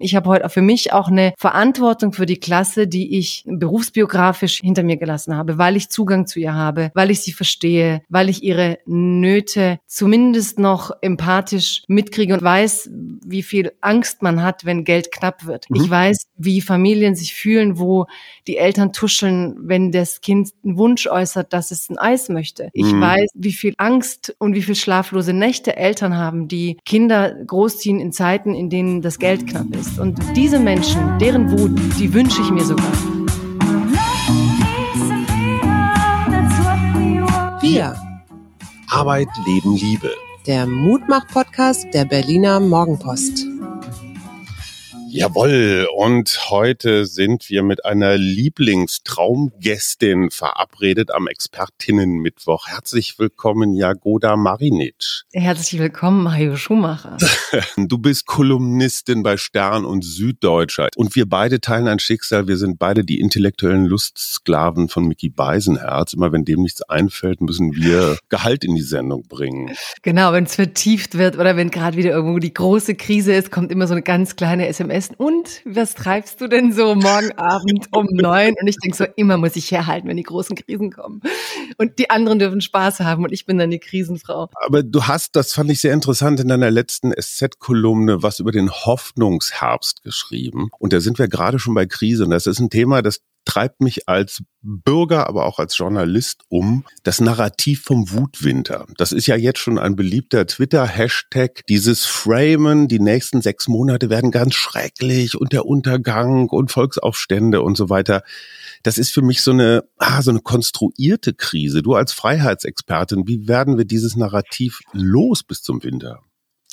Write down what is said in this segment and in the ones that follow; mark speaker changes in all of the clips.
Speaker 1: Ich habe heute für mich auch eine Verantwortung für die Klasse, die ich berufsbiografisch hinter mir gelassen habe, weil ich Zugang zu ihr habe, weil ich sie verstehe, weil ich ihre Nöte zumindest noch empathisch mitkriege und weiß, wie viel Angst man hat, wenn Geld knapp wird. Mhm. Ich weiß, wie Familien sich fühlen, wo die Eltern tuscheln, wenn das Kind einen Wunsch äußert, dass es ein Eis möchte. Ich mhm. weiß, wie viel Angst und wie viel schlaflose Nächte Eltern haben, die Kinder großziehen in Zeiten, in denen das Geld knapp ist ist. Und diese Menschen, deren Wut, die wünsche ich mir sogar.
Speaker 2: Wir. Arbeit, Leben, Liebe.
Speaker 3: Der Mutmach-Podcast der Berliner Morgenpost.
Speaker 2: Jawohl, und heute sind wir mit einer Lieblingstraumgästin verabredet am Expertinnenmittwoch. Herzlich willkommen, Jagoda Marinic.
Speaker 1: Herzlich willkommen, Mario Schumacher.
Speaker 2: Du bist Kolumnistin bei Stern und Süddeutscher. Und wir beide teilen ein Schicksal. Wir sind beide die intellektuellen Lustsklaven von Mickey Beisenherz. Immer wenn dem nichts einfällt, müssen wir Gehalt in die Sendung bringen.
Speaker 1: Genau, wenn es vertieft wird oder wenn gerade wieder irgendwo die große Krise ist, kommt immer so eine ganz kleine SMS Essen. Und was treibst du denn so morgen Abend um neun? Und ich denke so, immer muss ich herhalten, wenn die großen Krisen kommen. Und die anderen dürfen Spaß haben und ich bin dann die Krisenfrau.
Speaker 2: Aber du hast, das fand ich sehr interessant, in deiner letzten SZ-Kolumne was über den Hoffnungsherbst geschrieben. Und da sind wir gerade schon bei Krise. Und das ist ein Thema, das treibt mich als Bürger, aber auch als Journalist um. Das Narrativ vom Wutwinter. Das ist ja jetzt schon ein beliebter Twitter-Hashtag. Dieses Framen, die nächsten sechs Monate werden ganz schrecklich und der Untergang und Volksaufstände und so weiter. Das ist für mich so eine, ah, so eine konstruierte Krise. Du als Freiheitsexpertin, wie werden wir dieses Narrativ los bis zum Winter?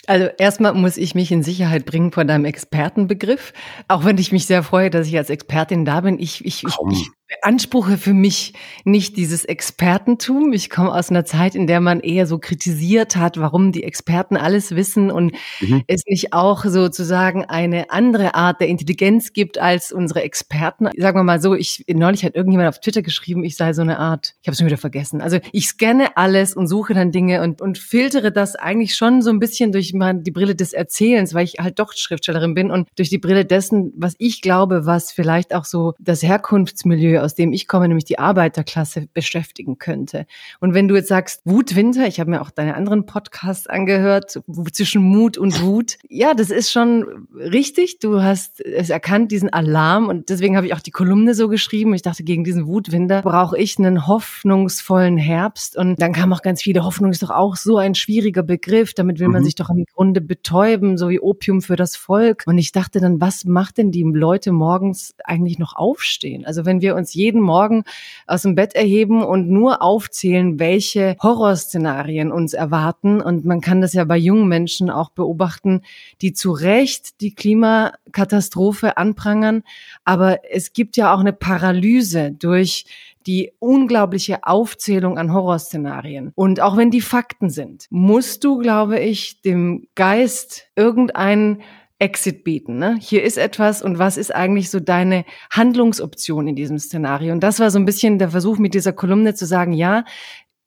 Speaker 1: Also erstmal muss ich mich in Sicherheit bringen von deinem Expertenbegriff. Auch wenn ich mich sehr freue, dass ich als Expertin da bin. Ich, ich, ich, ich beanspruche für mich nicht dieses Expertentum. Ich komme aus einer Zeit, in der man eher so kritisiert hat, warum die Experten alles wissen und mhm. es nicht auch sozusagen eine andere Art der Intelligenz gibt als unsere Experten. Sagen wir mal so, ich neulich hat irgendjemand auf Twitter geschrieben, ich sei so eine Art, ich habe es schon wieder vergessen. Also ich scanne alles und suche dann Dinge und, und filtere das eigentlich schon so ein bisschen durch die Brille des Erzählens, weil ich halt doch Schriftstellerin bin und durch die Brille dessen, was ich glaube, was vielleicht auch so das Herkunftsmilieu aus dem ich komme, nämlich die Arbeiterklasse, beschäftigen könnte. Und wenn du jetzt sagst, Wutwinter, ich habe mir auch deine anderen Podcasts angehört, zwischen Mut und Wut. Ja, das ist schon richtig. Du hast es erkannt, diesen Alarm. Und deswegen habe ich auch die Kolumne so geschrieben. Ich dachte, gegen diesen Wutwinter brauche ich einen hoffnungsvollen Herbst. Und dann kam auch ganz viele, Hoffnung ist doch auch so ein schwieriger Begriff. Damit will man mhm. sich doch im Grunde betäuben, so wie Opium für das Volk. Und ich dachte dann, was macht denn die Leute morgens eigentlich noch aufstehen? Also wenn wir uns uns jeden Morgen aus dem Bett erheben und nur aufzählen, welche Horrorszenarien uns erwarten. Und man kann das ja bei jungen Menschen auch beobachten, die zu Recht die Klimakatastrophe anprangern. Aber es gibt ja auch eine Paralyse durch die unglaubliche Aufzählung an Horrorszenarien. Und auch wenn die Fakten sind, musst du, glaube ich, dem Geist irgendeinen Exit bieten. Ne? Hier ist etwas und was ist eigentlich so deine Handlungsoption in diesem Szenario? Und das war so ein bisschen der Versuch mit dieser Kolumne zu sagen, ja,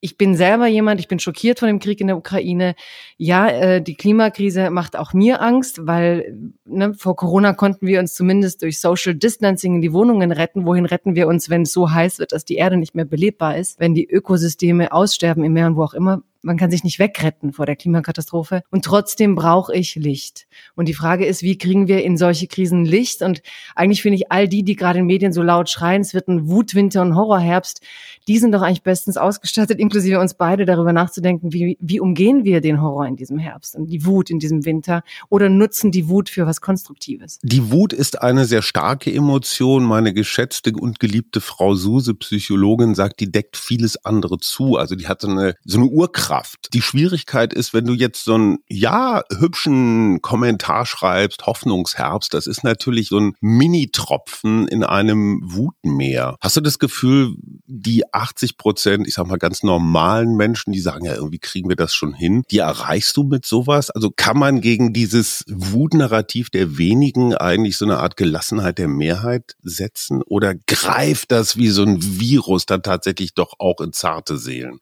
Speaker 1: ich bin selber jemand, ich bin schockiert von dem Krieg in der Ukraine. Ja, äh, die Klimakrise macht auch mir Angst, weil ne, vor Corona konnten wir uns zumindest durch Social Distancing in die Wohnungen retten. Wohin retten wir uns, wenn es so heiß wird, dass die Erde nicht mehr belebbar ist, wenn die Ökosysteme aussterben im Meer und wo auch immer? Man kann sich nicht wegretten vor der Klimakatastrophe. Und trotzdem brauche ich Licht. Und die Frage ist, wie kriegen wir in solche Krisen Licht? Und eigentlich finde ich all die, die gerade in Medien so laut schreien, es wird ein Wutwinter und Horrorherbst, die sind doch eigentlich bestens ausgestattet, inklusive uns beide, darüber nachzudenken, wie, wie umgehen wir den Horror in diesem Herbst und die Wut in diesem Winter oder nutzen die Wut für was Konstruktives?
Speaker 2: Die Wut ist eine sehr starke Emotion. Meine geschätzte und geliebte Frau Suse, Psychologin, sagt, die deckt vieles andere zu. Also die hat so eine, so eine Urkraft. Die Schwierigkeit ist, wenn du jetzt so einen, ja, hübschen Kommentar schreibst, Hoffnungsherbst, das ist natürlich so ein Mini-Tropfen in einem Wutmeer. Hast du das Gefühl, die 80 Prozent, ich sag mal ganz normalen Menschen, die sagen ja, irgendwie kriegen wir das schon hin. Die erreichst du mit sowas? Also kann man gegen dieses Wutnarrativ der wenigen eigentlich so eine Art Gelassenheit der Mehrheit setzen? Oder greift das wie so ein Virus dann tatsächlich doch auch in zarte Seelen?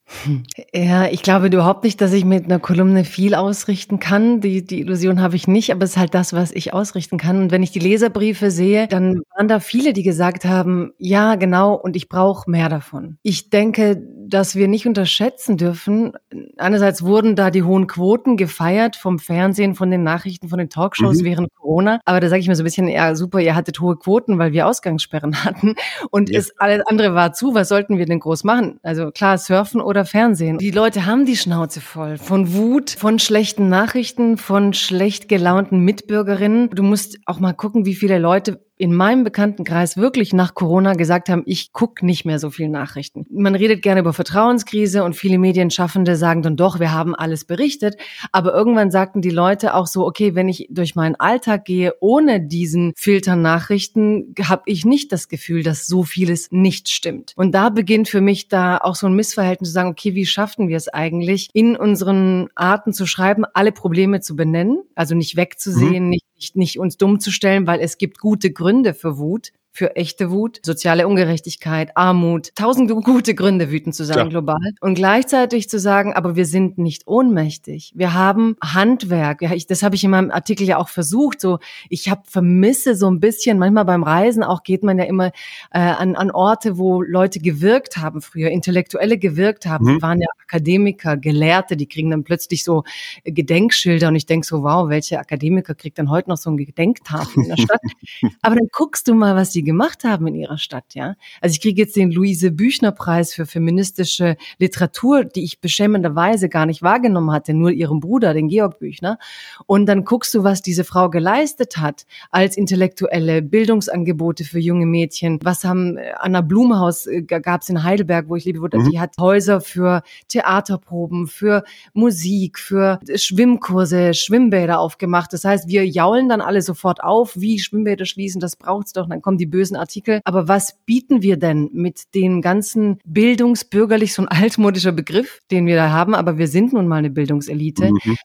Speaker 1: Ja, ich glaube, glaube überhaupt nicht, dass ich mit einer Kolumne viel ausrichten kann. Die, die Illusion habe ich nicht, aber es ist halt das, was ich ausrichten kann. Und wenn ich die Leserbriefe sehe, dann waren da viele, die gesagt haben, ja, genau, und ich brauche mehr davon. Ich denke, dass wir nicht unterschätzen dürfen. Einerseits wurden da die hohen Quoten gefeiert vom Fernsehen, von den Nachrichten, von den Talkshows mhm. während Corona. Aber da sage ich mir so ein bisschen, ja, super, ihr hattet hohe Quoten, weil wir Ausgangssperren hatten. Und ja. es, alles andere war zu. Was sollten wir denn groß machen? Also klar, surfen oder Fernsehen. Die Leute haben die Schnauze voll von Wut, von schlechten Nachrichten, von schlecht gelaunten Mitbürgerinnen. Du musst auch mal gucken, wie viele Leute in meinem Bekanntenkreis wirklich nach Corona gesagt haben, ich gucke nicht mehr so viel Nachrichten. Man redet gerne über Vertrauenskrise und viele Medienschaffende sagen dann doch, wir haben alles berichtet. Aber irgendwann sagten die Leute auch so, okay, wenn ich durch meinen Alltag gehe ohne diesen Filter Nachrichten, habe ich nicht das Gefühl, dass so vieles nicht stimmt. Und da beginnt für mich da auch so ein Missverhältnis zu sagen, okay, wie schafften wir es eigentlich, in unseren Arten zu schreiben, alle Probleme zu benennen, also nicht wegzusehen, mhm. nicht nicht, nicht uns dumm zu stellen, weil es gibt gute Gründe für Wut für echte Wut, soziale Ungerechtigkeit, Armut, tausend gute Gründe, wütend zu sein ja. global. Und gleichzeitig zu sagen, aber wir sind nicht ohnmächtig. Wir haben Handwerk. Ja, ich, das habe ich in meinem Artikel ja auch versucht. So, ich habe vermisse so ein bisschen, manchmal beim Reisen auch geht man ja immer äh, an, an Orte, wo Leute gewirkt haben früher, Intellektuelle gewirkt haben. Mhm. Die waren ja Akademiker, Gelehrte, die kriegen dann plötzlich so Gedenkschilder und ich denk so, wow, welche Akademiker kriegt dann heute noch so ein Gedenktafel in der Stadt? aber dann guckst du mal, was die gemacht haben in ihrer Stadt, ja. Also ich kriege jetzt den Luise Büchner Preis für feministische Literatur, die ich beschämenderweise gar nicht wahrgenommen hatte, nur ihrem Bruder, den Georg Büchner. Und dann guckst du, was diese Frau geleistet hat als intellektuelle Bildungsangebote für junge Mädchen. Was haben äh, Anna Blumhaus äh, gab es in Heidelberg, wo ich lebe, wo mhm. die hat Häuser für Theaterproben, für Musik, für Schwimmkurse, Schwimmbäder aufgemacht. Das heißt, wir jaulen dann alle sofort auf, wie Schwimmbäder schließen, das braucht's doch. dann kommen die bösen Artikel. Aber was bieten wir denn mit den ganzen bildungsbürgerlich, so ein altmodischer Begriff, den wir da haben, aber wir sind nun mal eine Bildungselite. Mhm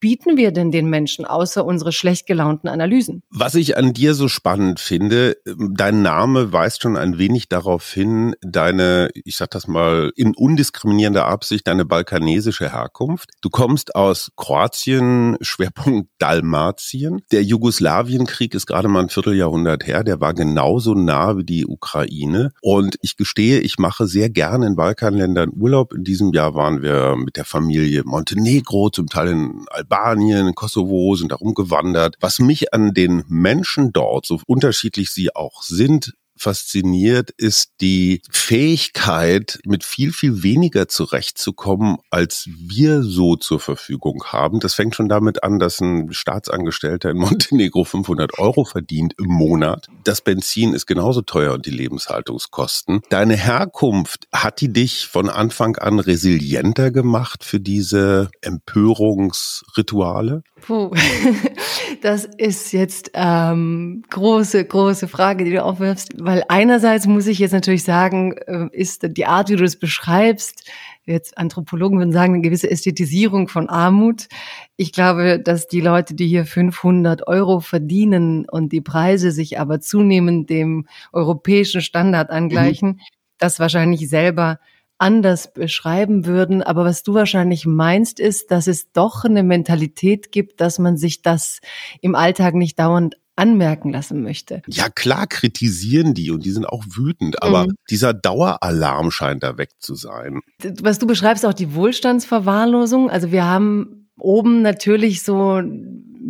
Speaker 1: bieten wir denn den Menschen außer unsere schlecht gelaunten Analysen?
Speaker 2: Was ich an dir so spannend finde, dein Name weist schon ein wenig darauf hin, deine, ich sag das mal, in undiskriminierender Absicht, deine balkanesische Herkunft. Du kommst aus Kroatien, Schwerpunkt Dalmatien. Der Jugoslawienkrieg ist gerade mal ein Vierteljahrhundert her. Der war genauso nah wie die Ukraine. Und ich gestehe, ich mache sehr gerne in Balkanländern Urlaub. In diesem Jahr waren wir mit der Familie Montenegro, zum Teil in Albanien Albanien, Kosovo, sind da rumgewandert. Was mich an den Menschen dort, so unterschiedlich sie auch sind, fasziniert, ist die Fähigkeit, mit viel, viel weniger zurechtzukommen, als wir so zur Verfügung haben. Das fängt schon damit an, dass ein Staatsangestellter in Montenegro 500 Euro verdient im Monat. Das Benzin ist genauso teuer und die Lebenshaltungskosten. Deine Herkunft, hat die dich von Anfang an resilienter gemacht für diese Empörungsrituale?
Speaker 1: Puh, das ist jetzt ähm, große, große Frage, die du aufwirfst, weil einerseits muss ich jetzt natürlich sagen, äh, ist die Art, wie du das beschreibst, jetzt Anthropologen würden sagen, eine gewisse Ästhetisierung von Armut. Ich glaube, dass die Leute, die hier 500 Euro verdienen und die Preise sich aber zunehmend dem europäischen Standard angleichen, mhm. das wahrscheinlich selber anders beschreiben würden. Aber was du wahrscheinlich meinst, ist, dass es doch eine Mentalität gibt, dass man sich das im Alltag nicht dauernd anmerken lassen möchte.
Speaker 2: Ja, klar kritisieren die und die sind auch wütend, aber mhm. dieser Daueralarm scheint da weg zu sein.
Speaker 1: Was du beschreibst, auch die Wohlstandsverwahrlosung. Also wir haben oben natürlich so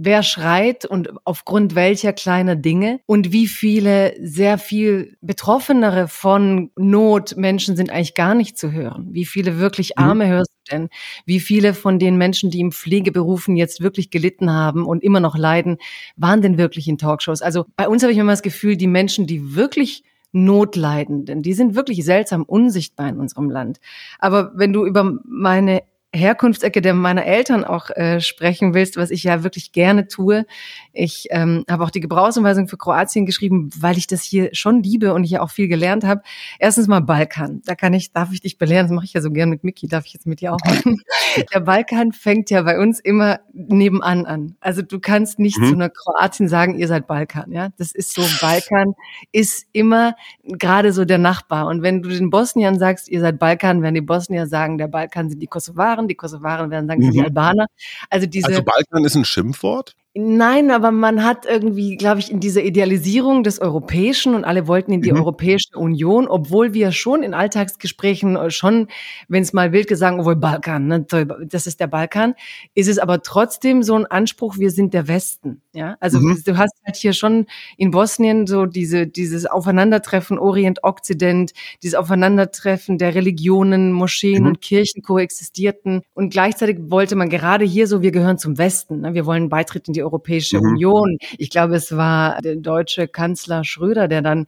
Speaker 1: wer schreit und aufgrund welcher kleiner Dinge und wie viele sehr viel Betroffenere von Not Menschen sind eigentlich gar nicht zu hören. Wie viele wirklich mhm. Arme hörst denn? Wie viele von den Menschen, die im Pflegeberufen jetzt wirklich gelitten haben und immer noch leiden, waren denn wirklich in Talkshows? Also bei uns habe ich immer das Gefühl, die Menschen, die wirklich Notleidenden, die sind wirklich seltsam unsichtbar in unserem Land. Aber wenn du über meine Herkunftsecke der meiner Eltern auch äh, sprechen willst, was ich ja wirklich gerne tue. Ich ähm, habe auch die Gebrauchsanweisung für Kroatien geschrieben, weil ich das hier schon liebe und hier auch viel gelernt habe. Erstens mal Balkan. Da kann ich, darf ich dich belehren, das mache ich ja so gern mit Miki, darf ich jetzt mit dir auch machen. Der Balkan fängt ja bei uns immer nebenan an. Also du kannst nicht mhm. zu einer Kroatien sagen, ihr seid Balkan. Ja, das ist so. Balkan ist immer gerade so der Nachbar. Und wenn du den Bosniern sagst, ihr seid Balkan, werden die Bosnier sagen, der Balkan sind die Kosovaren Kosovaren. Die Kosovaren werden sagen, mhm. die Albaner. Also diese.
Speaker 2: Also Balkan ist ein Schimpfwort?
Speaker 1: Nein, aber man hat irgendwie, glaube ich, in dieser Idealisierung des Europäischen und alle wollten in die mhm. Europäische Union, obwohl wir schon in Alltagsgesprächen äh, schon, wenn es mal wild gesagt, obwohl Balkan, ne, das ist der Balkan, ist es aber trotzdem so ein Anspruch, wir sind der Westen. Ja, also mhm. du hast halt hier schon in Bosnien so diese, dieses Aufeinandertreffen Orient-Okzident, dieses Aufeinandertreffen der Religionen, Moscheen mhm. und Kirchen koexistierten und gleichzeitig wollte man gerade hier so, wir gehören zum Westen, ne? wir wollen Beitritt in die Europäische mhm. Union. Ich glaube, es war der deutsche Kanzler Schröder, der dann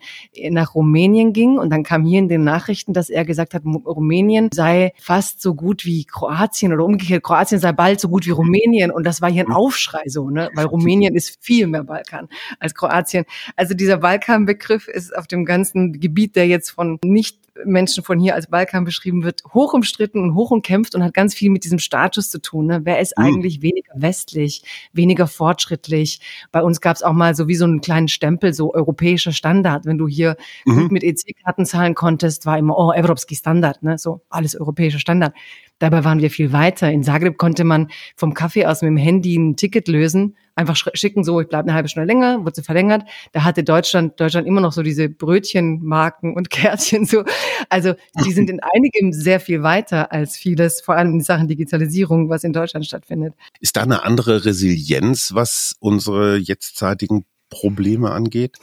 Speaker 1: nach Rumänien ging und dann kam hier in den Nachrichten, dass er gesagt hat, Rumänien sei fast so gut wie Kroatien oder umgekehrt, Kroatien sei bald so gut wie Rumänien und das war hier ein mhm. Aufschrei so, ne, weil Rumänien ist viel mehr Balkan als Kroatien. Also dieser Balkanbegriff ist auf dem ganzen Gebiet, der jetzt von nicht Menschen von hier als Balkan beschrieben wird, hoch umstritten und hoch umkämpft und hat ganz viel mit diesem Status zu tun. Ne? Wer ist mhm. eigentlich weniger westlich, weniger fortschrittlich? Bei uns gab es auch mal so wie so einen kleinen Stempel, so europäischer Standard. Wenn du hier mhm. gut mit EC-Karten zahlen konntest, war immer, oh, Evropski Standard, ne? so alles europäischer Standard. Dabei waren wir viel weiter. In Zagreb konnte man vom Kaffee aus mit dem Handy ein Ticket lösen, einfach schicken, so, ich bleibe eine halbe Stunde länger, wurde verlängert. Da hatte Deutschland, Deutschland immer noch so diese Brötchenmarken und Kärtchen so. Also die sind in einigem sehr viel weiter als vieles, vor allem in Sachen Digitalisierung, was in Deutschland stattfindet.
Speaker 2: Ist da eine andere Resilienz, was unsere jetztzeitigen Probleme angeht?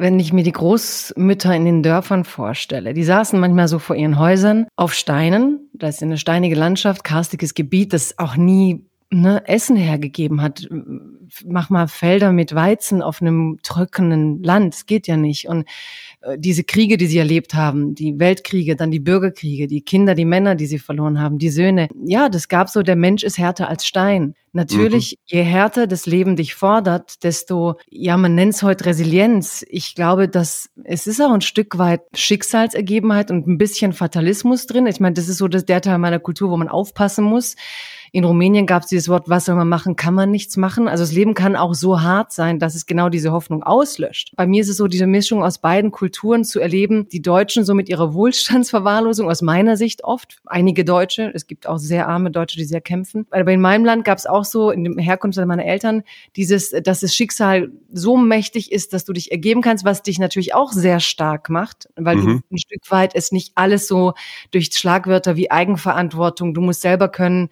Speaker 1: Wenn ich mir die Großmütter in den Dörfern vorstelle, die saßen manchmal so vor ihren Häusern auf Steinen, da ist eine steinige Landschaft, karstiges Gebiet, das auch nie ne, Essen hergegeben hat. Mach mal Felder mit Weizen auf einem trockenen Land, das geht ja nicht. Und äh, diese Kriege, die sie erlebt haben, die Weltkriege, dann die Bürgerkriege, die Kinder, die Männer, die sie verloren haben, die Söhne. Ja, das gab so, der Mensch ist härter als Stein. Natürlich, mhm. je härter das Leben dich fordert, desto, ja, man nennt es heute Resilienz. Ich glaube, dass es ist auch ein Stück weit Schicksalsergebenheit und ein bisschen Fatalismus drin. Ich meine, das ist so das, der Teil meiner Kultur, wo man aufpassen muss. In Rumänien gab es dieses Wort, was soll man machen, kann man nichts machen. Also das Leben kann auch so hart sein, dass es genau diese Hoffnung auslöscht. Bei mir ist es so, diese Mischung aus beiden Kulturen zu erleben, die Deutschen so mit ihrer Wohlstandsverwahrlosung aus meiner Sicht oft, einige Deutsche, es gibt auch sehr arme Deutsche, die sehr kämpfen. Aber in meinem Land gab es auch so, in dem Herkunft meiner Eltern, dieses, dass das Schicksal so mächtig ist, dass du dich ergeben kannst, was dich natürlich auch sehr stark macht, weil mhm. du ein Stück weit es nicht alles so durch Schlagwörter wie Eigenverantwortung, du musst selber können,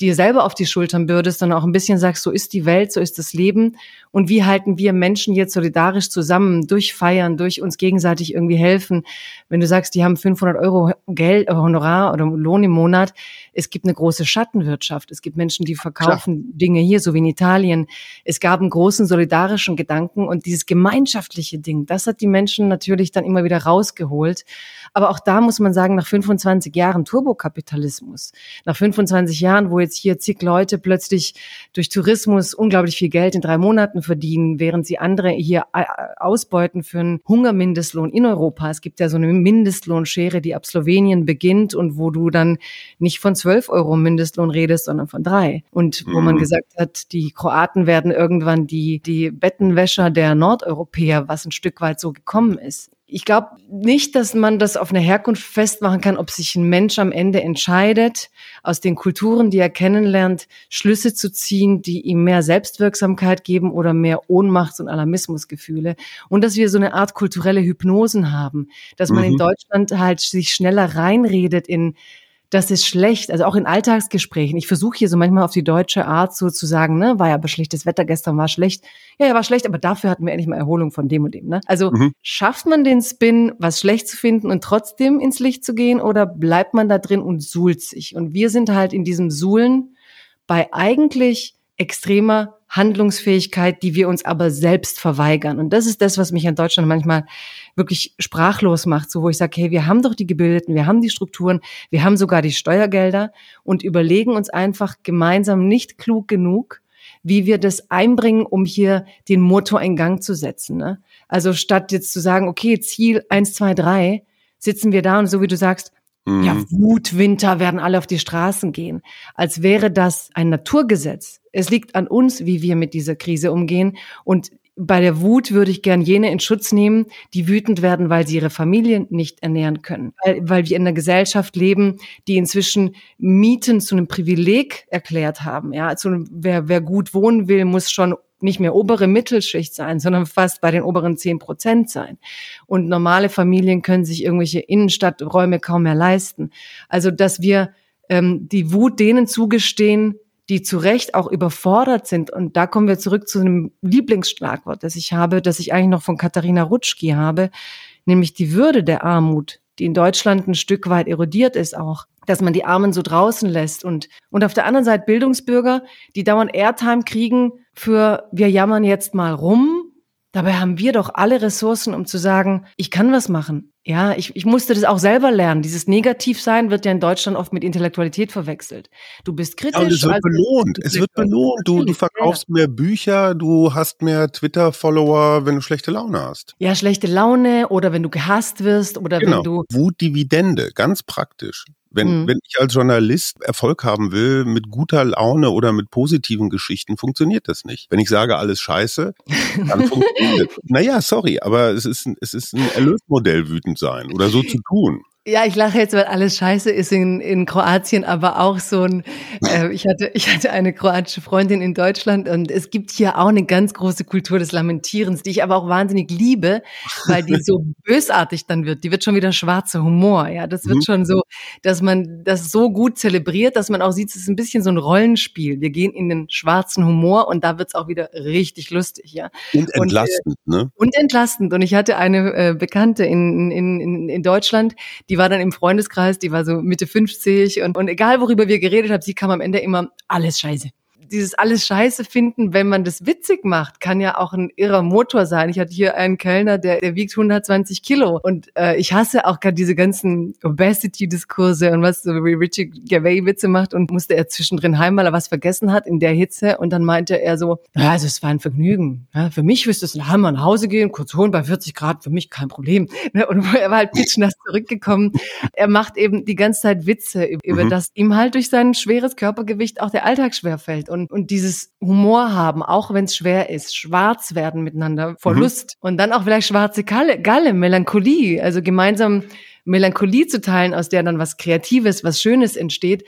Speaker 1: dir selber auf die Schultern bürdest, sondern auch ein bisschen sagst, so ist die Welt, so ist das Leben und wie halten wir Menschen jetzt solidarisch zusammen durch Feiern, durch uns gegenseitig irgendwie helfen. Wenn du sagst, die haben 500 Euro Geld, äh, Honorar oder Lohn im Monat, es gibt eine große Schattenwirtschaft. Es gibt Menschen, die verkaufen Klar. Dinge hier, so wie in Italien. Es gab einen großen solidarischen Gedanken und dieses gemeinschaftliche Ding, das hat die Menschen natürlich dann immer wieder rausgeholt. Aber auch da muss man sagen, nach 25 Jahren Turbokapitalismus, nach 25 Jahren, wo jetzt hier zig Leute plötzlich durch Tourismus unglaublich viel Geld in drei Monaten verdienen, während sie andere hier äh, ausbeuten für einen Hungermindestlohn in Europa. Es gibt ja so eine Mindestlohnschere, die ab Slowenien beginnt und wo du dann nicht von 12 Euro Mindestlohn redest, sondern von drei. Und wo mhm. man gesagt hat, die Kroaten werden irgendwann die, die Bettenwäscher der Nordeuropäer, was ein Stück weit so gekommen ist. Ich glaube nicht, dass man das auf eine Herkunft festmachen kann, ob sich ein Mensch am Ende entscheidet, aus den Kulturen, die er kennenlernt, Schlüsse zu ziehen, die ihm mehr Selbstwirksamkeit geben oder mehr Ohnmachts- und Alarmismusgefühle. Und dass wir so eine Art kulturelle Hypnosen haben, dass man mhm. in Deutschland halt sich schneller reinredet in das ist schlecht, also auch in Alltagsgesprächen. Ich versuche hier so manchmal auf die deutsche Art so zu sagen, ne, war ja aber schlechtes Wetter gestern, war schlecht. Ja, ja, war schlecht, aber dafür hatten wir endlich mal Erholung von dem und dem. Ne? Also mhm. schafft man den Spin, was schlecht zu finden und trotzdem ins Licht zu gehen oder bleibt man da drin und suhlt sich? Und wir sind halt in diesem Suhlen bei eigentlich extremer Handlungsfähigkeit, die wir uns aber selbst verweigern. Und das ist das, was mich an Deutschland manchmal wirklich sprachlos macht, so wo ich sage, hey, wir haben doch die Gebildeten, wir haben die Strukturen, wir haben sogar die Steuergelder und überlegen uns einfach gemeinsam nicht klug genug, wie wir das einbringen, um hier den Motor in Gang zu setzen. Ne? Also statt jetzt zu sagen, okay, Ziel eins, zwei, drei, sitzen wir da und so wie du sagst, mhm. ja, Wutwinter werden alle auf die Straßen gehen, als wäre das ein Naturgesetz. Es liegt an uns, wie wir mit dieser Krise umgehen. Und bei der Wut würde ich gern jene in Schutz nehmen, die wütend werden, weil sie ihre Familie nicht ernähren können. Weil, weil wir in einer Gesellschaft leben, die inzwischen Mieten zu einem Privileg erklärt haben. Ja, also wer, wer gut wohnen will, muss schon nicht mehr obere Mittelschicht sein, sondern fast bei den oberen zehn Prozent sein. Und normale Familien können sich irgendwelche Innenstadträume kaum mehr leisten. Also, dass wir ähm, die Wut denen zugestehen, die zu Recht auch überfordert sind. Und da kommen wir zurück zu einem Lieblingsschlagwort, das ich habe, das ich eigentlich noch von Katharina Rutschki habe, nämlich die Würde der Armut, die in Deutschland ein Stück weit erodiert ist auch, dass man die Armen so draußen lässt und, und auf der anderen Seite Bildungsbürger, die dauernd Airtime kriegen für wir jammern jetzt mal rum. Dabei haben wir doch alle Ressourcen, um zu sagen, ich kann was machen. Ja, ich, ich musste das auch selber lernen. Dieses Negativsein wird ja in Deutschland oft mit Intellektualität verwechselt. Du bist kritisch. Ja,
Speaker 2: und es wird also belohnt. Es wird belohnt. Du, du verkaufst mehr Bücher, du hast mehr Twitter-Follower, wenn du schlechte Laune hast.
Speaker 1: Ja, schlechte Laune oder wenn du gehasst wirst oder genau. wenn du.
Speaker 2: Wutdividende, ganz praktisch. Wenn, mhm. wenn ich als Journalist Erfolg haben will mit guter Laune oder mit positiven Geschichten, funktioniert das nicht. Wenn ich sage, alles scheiße, dann funktioniert es. Naja, sorry, aber es ist, es ist ein Erlösmodell, wütend sein oder so zu tun.
Speaker 1: Ja, ich lache jetzt, weil alles scheiße ist in, in Kroatien, aber auch so ein, äh, ich hatte, ich hatte eine kroatische Freundin in Deutschland und es gibt hier auch eine ganz große Kultur des Lamentierens, die ich aber auch wahnsinnig liebe, weil die so bösartig dann wird. Die wird schon wieder schwarzer Humor, ja. Das wird mhm. schon so, dass man das so gut zelebriert, dass man auch sieht, es ist ein bisschen so ein Rollenspiel. Wir gehen in den schwarzen Humor und da wird's auch wieder richtig lustig, ja.
Speaker 2: Und entlastend,
Speaker 1: und, äh,
Speaker 2: ne?
Speaker 1: Und entlastend. Und ich hatte eine äh, Bekannte in, in, in, in Deutschland, die war dann im Freundeskreis, die war so Mitte 50 und, und egal worüber wir geredet haben, sie kam am Ende immer alles scheiße dieses alles Scheiße finden, wenn man das witzig macht, kann ja auch ein irrer Motor sein. Ich hatte hier einen Kellner, der, der wiegt 120 Kilo und äh, ich hasse auch gerade diese ganzen Obesity-Diskurse und was so wie Richie Gervais Witze macht und musste er zwischendrin heim, weil er was vergessen hat in der Hitze und dann meinte er so, ja, also es war ein Vergnügen. Ja, für mich wüsste es ein Hammer nach Hause gehen, kurz holen bei 40 Grad, für mich kein Problem. Ne, und er war halt pitschnass zurückgekommen. Er macht eben die ganze Zeit Witze über mhm. das ihm halt durch sein schweres Körpergewicht auch der Alltag schwerfällt. Und und, und dieses Humor haben, auch wenn es schwer ist, schwarz werden miteinander vor mhm. Lust und dann auch vielleicht schwarze Galle, Galle, Melancholie, also gemeinsam Melancholie zu teilen, aus der dann was Kreatives, was Schönes entsteht.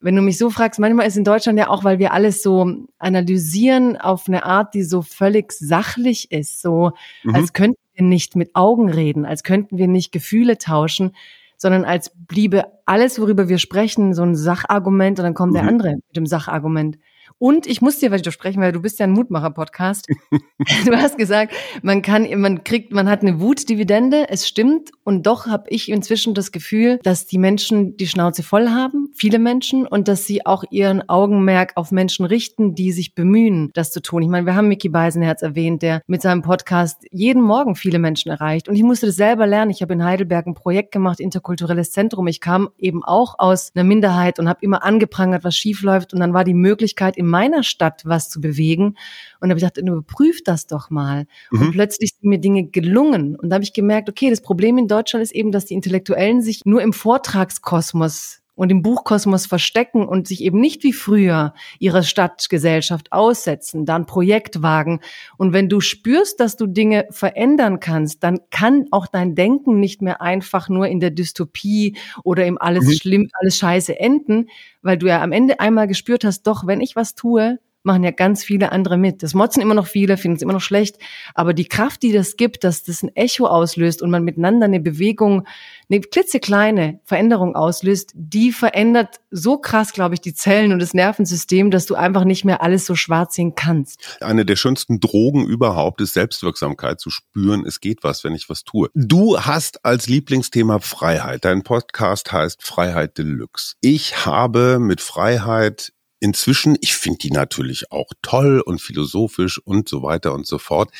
Speaker 1: Wenn du mich so fragst, manchmal ist in Deutschland ja auch, weil wir alles so analysieren auf eine Art, die so völlig sachlich ist, so mhm. als könnten wir nicht mit Augen reden, als könnten wir nicht Gefühle tauschen sondern als bliebe alles, worüber wir sprechen, so ein Sachargument und dann kommt mhm. der andere mit dem Sachargument. Und ich muss dir widersprechen, weil du bist ja ein Mutmacher-Podcast. du hast gesagt, man kann, man kriegt, man hat eine Wutdividende. Es stimmt. Und doch habe ich inzwischen das Gefühl, dass die Menschen die Schnauze voll haben, viele Menschen, und dass sie auch ihren Augenmerk auf Menschen richten, die sich bemühen, das zu tun. Ich meine, wir haben Mickey Beisenherz erwähnt, der mit seinem Podcast jeden Morgen viele Menschen erreicht. Und ich musste das selber lernen. Ich habe in Heidelberg ein Projekt gemacht, interkulturelles Zentrum. Ich kam eben auch aus einer Minderheit und habe immer angeprangert, was schief läuft. Und dann war die Möglichkeit, in meiner Stadt was zu bewegen. Und da habe ich gedacht, überprüf das doch mal. Mhm. Und plötzlich sind mir Dinge gelungen. Und da habe ich gemerkt, okay, das Problem in Deutschland ist eben, dass die Intellektuellen sich nur im Vortragskosmos und im Buchkosmos verstecken und sich eben nicht wie früher ihrer Stadtgesellschaft aussetzen, dann Projekt wagen. Und wenn du spürst, dass du Dinge verändern kannst, dann kann auch dein Denken nicht mehr einfach nur in der Dystopie oder im alles mhm. schlimm, alles scheiße enden, weil du ja am Ende einmal gespürt hast, doch, wenn ich was tue, machen ja ganz viele andere mit. Das motzen immer noch viele, finden es immer noch schlecht. Aber die Kraft, die das gibt, dass das ein Echo auslöst und man miteinander eine Bewegung, eine klitzekleine Veränderung auslöst, die verändert so krass, glaube ich, die Zellen und das Nervensystem, dass du einfach nicht mehr alles so schwarz sehen kannst.
Speaker 2: Eine der schönsten Drogen überhaupt ist Selbstwirksamkeit zu spüren. Es geht was, wenn ich was tue. Du hast als Lieblingsthema Freiheit. Dein Podcast heißt Freiheit Deluxe. Ich habe mit Freiheit inzwischen, ich finde die natürlich auch toll und philosophisch und so weiter und so fort.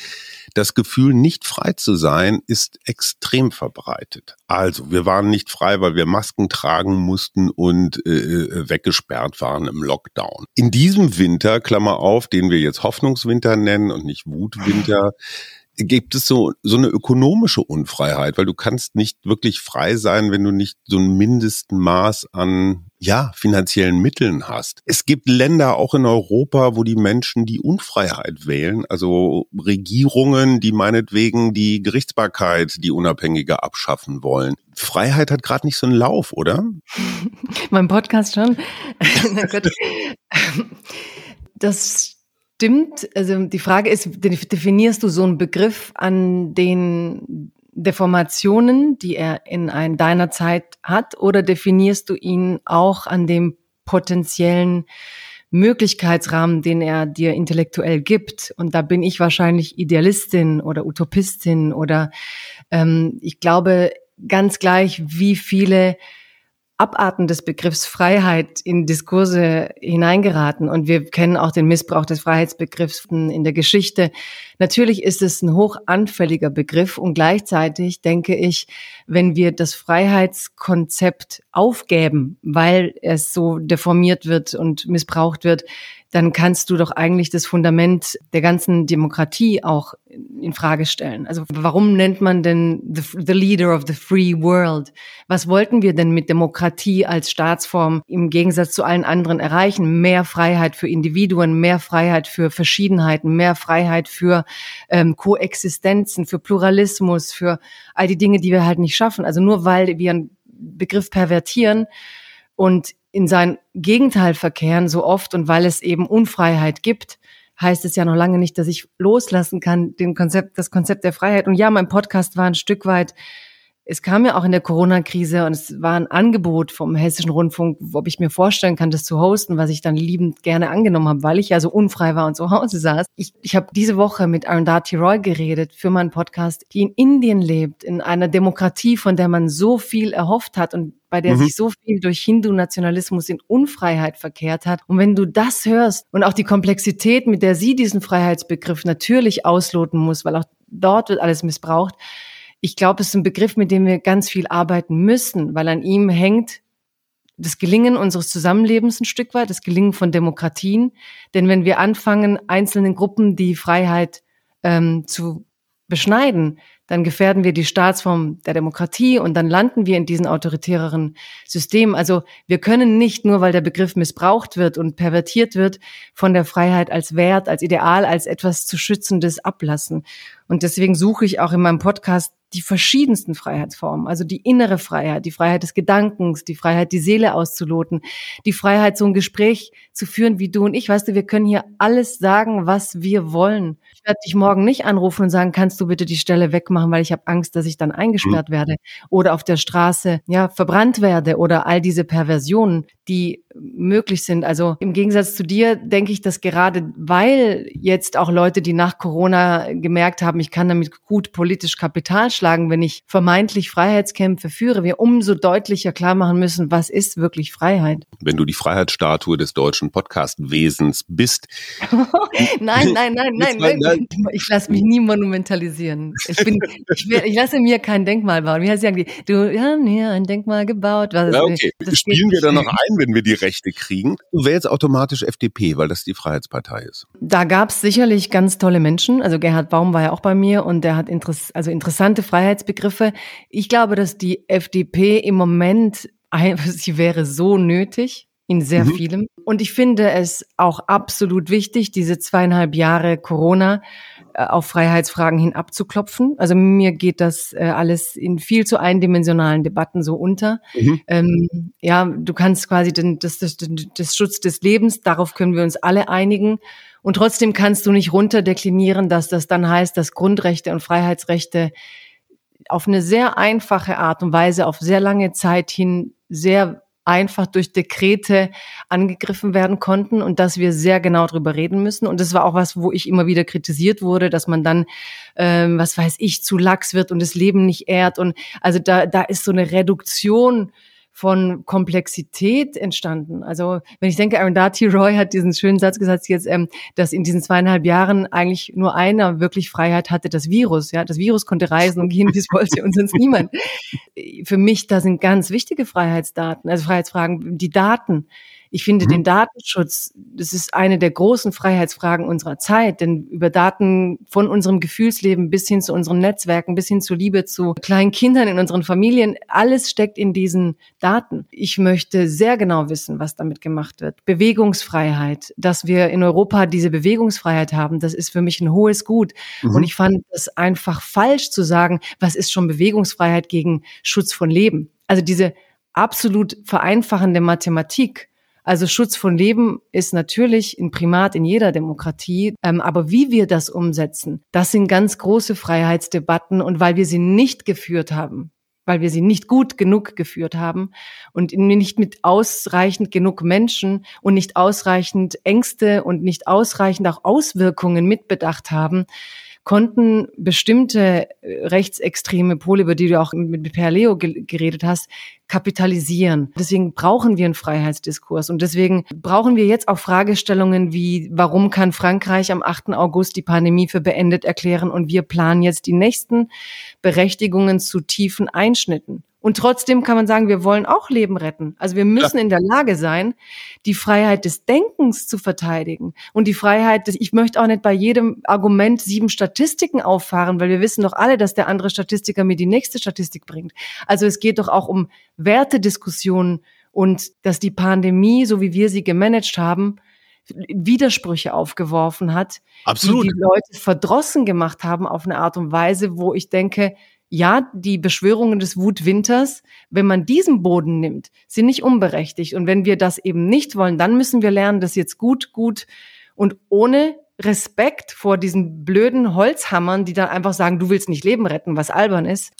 Speaker 2: Das Gefühl, nicht frei zu sein, ist extrem verbreitet. Also, wir waren nicht frei, weil wir Masken tragen mussten und äh, äh weggesperrt waren im Lockdown. In diesem Winter, Klammer auf, den wir jetzt Hoffnungswinter nennen und nicht Wutwinter, gibt es so, so eine ökonomische Unfreiheit, weil du kannst nicht wirklich frei sein, wenn du nicht so ein Mindestmaß an ja, finanziellen Mitteln hast. Es gibt Länder auch in Europa, wo die Menschen die Unfreiheit wählen, also Regierungen, die meinetwegen die Gerichtsbarkeit, die Unabhängige abschaffen wollen. Freiheit hat gerade nicht so einen Lauf, oder?
Speaker 1: mein Podcast schon. das stimmt. Also die Frage ist, definierst du so einen Begriff an den Deformationen, die er in ein, deiner Zeit hat, oder definierst du ihn auch an dem potenziellen Möglichkeitsrahmen, den er dir intellektuell gibt? Und da bin ich wahrscheinlich Idealistin oder Utopistin oder ähm, ich glaube ganz gleich, wie viele Abarten des Begriffs Freiheit in Diskurse hineingeraten. Und wir kennen auch den Missbrauch des Freiheitsbegriffs in der Geschichte. Natürlich ist es ein hoch anfälliger Begriff und gleichzeitig denke ich, wenn wir das Freiheitskonzept aufgeben, weil es so deformiert wird und missbraucht wird, dann kannst du doch eigentlich das Fundament der ganzen Demokratie auch in Frage stellen. Also warum nennt man denn the, the, leader of the free world? Was wollten wir denn mit Demokratie als Staatsform im Gegensatz zu allen anderen erreichen? Mehr Freiheit für Individuen, mehr Freiheit für Verschiedenheiten, mehr Freiheit für ähm, Koexistenzen, für Pluralismus, für all die Dinge, die wir halt nicht schaffen. Also nur weil wir einen Begriff pervertieren und in sein Gegenteil verkehren so oft und weil es eben Unfreiheit gibt, heißt es ja noch lange nicht, dass ich loslassen kann, den Konzept, das Konzept der Freiheit. Und ja, mein Podcast war ein Stück weit es kam ja auch in der Corona-Krise und es war ein Angebot vom Hessischen Rundfunk, ob ich mir vorstellen kann, das zu hosten, was ich dann liebend gerne angenommen habe, weil ich ja so unfrei war und zu Hause saß. Ich, ich habe diese Woche mit Arundhati Roy geredet für meinen Podcast, die in Indien lebt, in einer Demokratie, von der man so viel erhofft hat und bei der mhm. sich so viel durch Hindu-Nationalismus in Unfreiheit verkehrt hat. Und wenn du das hörst und auch die Komplexität, mit der sie diesen Freiheitsbegriff natürlich ausloten muss, weil auch dort wird alles missbraucht, ich glaube, es ist ein Begriff, mit dem wir ganz viel arbeiten müssen, weil an ihm hängt das Gelingen unseres Zusammenlebens ein Stück weit, das Gelingen von Demokratien. Denn wenn wir anfangen, einzelnen Gruppen die Freiheit ähm, zu beschneiden, dann gefährden wir die Staatsform der Demokratie und dann landen wir in diesen autoritäreren Systemen. Also wir können nicht nur, weil der Begriff missbraucht wird und pervertiert wird, von der Freiheit als Wert, als Ideal, als etwas zu schützendes ablassen. Und deswegen suche ich auch in meinem Podcast die verschiedensten Freiheitsformen, also die innere Freiheit, die Freiheit des Gedankens, die Freiheit, die Seele auszuloten, die Freiheit, so ein Gespräch zu führen wie du und ich. Weißt du, wir können hier alles sagen, was wir wollen. Ich werde dich morgen nicht anrufen und sagen, kannst du bitte die Stelle wegmachen, weil ich habe Angst, dass ich dann eingesperrt mhm. werde oder auf der Straße ja verbrannt werde oder all diese Perversionen, die möglich sind. Also im Gegensatz zu dir denke ich, dass gerade weil jetzt auch Leute, die nach Corona gemerkt haben, ich kann damit gut politisch Kapital schlagen, wenn ich vermeintlich Freiheitskämpfe führe, wir umso deutlicher klar machen müssen, was ist wirklich Freiheit.
Speaker 2: Wenn du die Freiheitsstatue des deutschen Podcastwesens bist.
Speaker 1: nein, nein, nein, nein, nein. Ich lasse mich nie monumentalisieren. Ich bin, ich, ich lasse mir kein Denkmal bauen. Wie heißt es Du hast mir ein Denkmal gebaut.
Speaker 2: Was ja, okay. Spielen wir da noch ein, wenn wir die Rechte kriegen. Du wählst automatisch FDP, weil das die Freiheitspartei ist.
Speaker 1: Da gab es sicherlich ganz tolle Menschen. Also Gerhard Baum war ja auch bei mir und der hat interess also interessante Freiheitsbegriffe. Ich glaube, dass die FDP im Moment, sie wäre so nötig in sehr mhm. vielem. Und ich finde es auch absolut wichtig, diese zweieinhalb Jahre Corona äh, auf Freiheitsfragen hin abzuklopfen. Also mir geht das äh, alles in viel zu eindimensionalen Debatten so unter. Mhm. Ähm, ja, du kannst quasi den, das, das, das Schutz des Lebens, darauf können wir uns alle einigen. Und trotzdem kannst du nicht runterdeklinieren, dass das dann heißt, dass Grundrechte und Freiheitsrechte auf eine sehr einfache Art und Weise auf sehr lange Zeit hin sehr einfach durch Dekrete angegriffen werden konnten und dass wir sehr genau drüber reden müssen. Und das war auch was, wo ich immer wieder kritisiert wurde, dass man dann, ähm, was weiß ich, zu lax wird und das Leben nicht ehrt. Und also da, da ist so eine Reduktion von Komplexität entstanden. Also wenn ich denke, Arundhati Roy hat diesen schönen Satz gesagt, jetzt, ähm, dass in diesen zweieinhalb Jahren eigentlich nur einer wirklich Freiheit hatte, das Virus. Ja, das Virus konnte reisen und gehen, wie es wollte, und sonst niemand. Für mich, da sind ganz wichtige Freiheitsdaten, also Freiheitsfragen, die Daten Ich finde mhm. den Datenschutz, das ist eine der großen Freiheitsfragen unserer Zeit, denn über Daten von unserem Gefühlsleben bis hin zu unseren Netzwerken, bis hin zur Liebe zu kleinen Kindern in unseren Familien, alles steckt in diesen Daten. Ich möchte sehr genau wissen, was damit gemacht wird. Bewegungsfreiheit, dass wir in Europa diese Bewegungsfreiheit haben, das ist für mich ein hohes Gut. Mhm. Und ich fand es einfach falsch zu sagen, was ist schon Bewegungsfreiheit gegen Schutz von Leben? Also diese absolut vereinfachende Mathematik. Also Schutz von Leben ist natürlich ein Primat in jeder Demokratie, ähm, aber wie wir das umsetzen, das sind ganz große Freiheitsdebatten. Und weil wir sie nicht geführt haben, weil wir sie nicht gut genug geführt haben und nicht mit ausreichend genug Menschen und nicht ausreichend Ängste und nicht ausreichend auch Auswirkungen mitbedacht haben, konnten bestimmte äh, rechtsextreme Pole, über die du auch mit Per Leo geredet hast, kapitalisieren. Deswegen brauchen wir einen Freiheitsdiskurs und deswegen brauchen wir jetzt auch Fragestellungen wie, warum kann Frankreich am 8. August die Pandemie für beendet erklären und wir planen jetzt die nächsten Berechtigungen zu tiefen Einschnitten. Und trotzdem kann man sagen, wir wollen auch Leben retten. Also wir müssen ja. in der Lage sein, die Freiheit des Denkens zu verteidigen und die Freiheit des, ich möchte auch nicht bei jedem Argument sieben Statistiken auffahren, weil wir wissen doch alle, dass der andere Statistiker mir die nächste Statistik bringt. Also es geht doch auch um Wertediskussionen und dass die Pandemie, so wie wir sie gemanagt haben, Widersprüche aufgeworfen hat,
Speaker 2: Absolut.
Speaker 1: die die Leute verdrossen gemacht haben auf eine Art und Weise, wo ich denke, ja, die Beschwörungen des Wutwinters, wenn man diesen Boden nimmt, sind nicht unberechtigt. Und wenn wir das eben nicht wollen, dann müssen wir lernen, das jetzt gut, gut und ohne Respekt vor diesen blöden Holzhammern, die dann einfach sagen, du willst nicht Leben retten, was albern ist.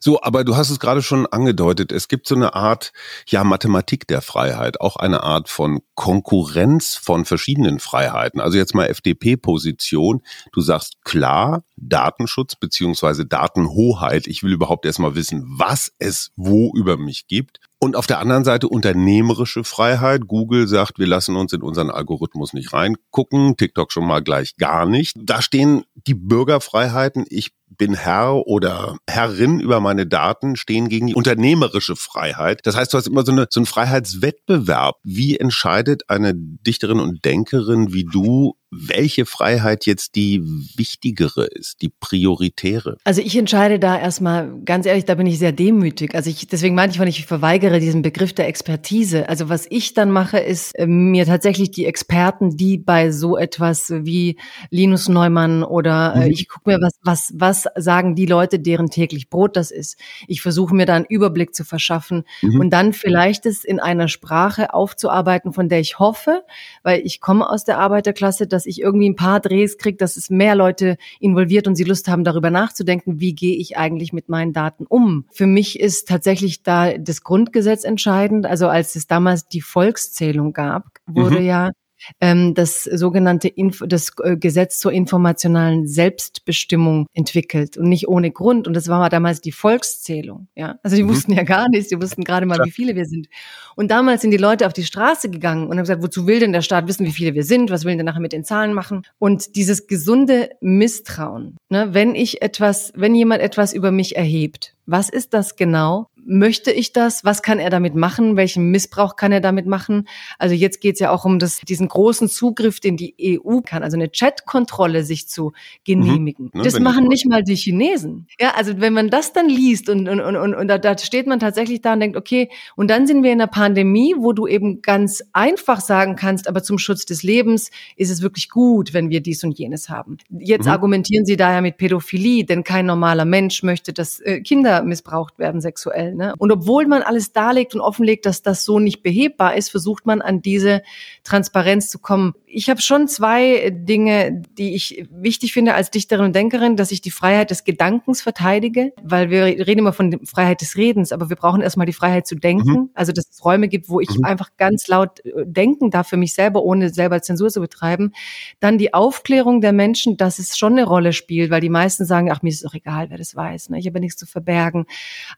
Speaker 2: So, aber du hast es gerade schon angedeutet. Es gibt so eine Art, ja, Mathematik der Freiheit, auch eine Art von Konkurrenz von verschiedenen Freiheiten. Also jetzt mal FDP-Position. Du sagst klar, Datenschutz beziehungsweise Datenhoheit. Ich will überhaupt erstmal wissen, was es wo über mich gibt. Und auf der anderen Seite unternehmerische Freiheit. Google sagt, wir lassen uns in unseren Algorithmus nicht reingucken. TikTok schon mal gleich gar nicht. Da stehen die Bürgerfreiheiten. Ich bin Herr oder Herrin über meine Daten stehen gegen die unternehmerische Freiheit. Das heißt, du hast immer so, eine, so einen Freiheitswettbewerb. Wie entscheidet eine Dichterin und Denkerin wie du, welche Freiheit jetzt die wichtigere ist, die prioritäre?
Speaker 1: Also ich entscheide da erstmal, ganz ehrlich, da bin ich sehr demütig. Also ich, deswegen meine ich, wenn ich verweigere diesen Begriff der Expertise. Also was ich dann mache, ist äh, mir tatsächlich die Experten, die bei so etwas wie Linus Neumann oder äh, mhm. ich gucke mir was, was, was sagen die Leute, deren täglich Brot das ist. Ich versuche mir da einen Überblick zu verschaffen mhm. und dann vielleicht es in einer Sprache aufzuarbeiten, von der ich hoffe, weil ich komme aus der Arbeiterklasse, dass ich irgendwie ein paar Drehs kriege, dass es mehr Leute involviert und sie Lust haben, darüber nachzudenken, wie gehe ich eigentlich mit meinen Daten um. Für mich ist tatsächlich da das Grundgesetz entscheidend. Also als es damals die Volkszählung gab, wurde mhm. ja ähm, das sogenannte Inf das äh, Gesetz zur informationalen Selbstbestimmung entwickelt und nicht ohne Grund. Und das war damals die Volkszählung. Ja, also die mhm. wussten ja gar nichts. Die wussten gerade mal, wie viele wir sind. Und damals sind die Leute auf die Straße gegangen und haben gesagt, wozu will denn der Staat wissen, wie viele wir sind? Was will denn der nachher mit den Zahlen machen? Und dieses gesunde Misstrauen, ne, wenn ich etwas, wenn jemand etwas über mich erhebt, was ist das genau? Möchte ich das? Was kann er damit machen? Welchen Missbrauch kann er damit machen? Also jetzt geht es ja auch um das, diesen großen Zugriff, den die EU kann, also eine Chatkontrolle sich zu genehmigen. Mhm. Das machen nicht mal die Chinesen. Ja, also wenn man das dann liest und, und, und, und da, da steht man tatsächlich da und denkt, okay, und dann sind wir in einer Pandemie, wo du eben ganz einfach sagen kannst, aber zum Schutz des Lebens ist es wirklich gut, wenn wir dies und jenes haben. Jetzt mhm. argumentieren sie daher mit Pädophilie, denn kein normaler Mensch möchte, dass äh, Kinder missbraucht werden sexuell. Ne? Und obwohl man alles darlegt und offenlegt, dass das so nicht behebbar ist, versucht man an diese Transparenz zu kommen. Ich habe schon zwei Dinge, die ich wichtig finde als Dichterin und Denkerin, dass ich die Freiheit des Gedankens verteidige, weil wir reden immer von der Freiheit des Redens, aber wir brauchen erstmal die Freiheit zu denken, mhm. also dass es Räume gibt, wo ich mhm. einfach ganz laut äh, denken darf für mich selber, ohne selber Zensur zu betreiben. Dann die Aufklärung der Menschen, dass es schon eine Rolle spielt, weil die meisten sagen, ach, mir ist es doch egal, wer das weiß, ne? ich habe nichts zu verbergen.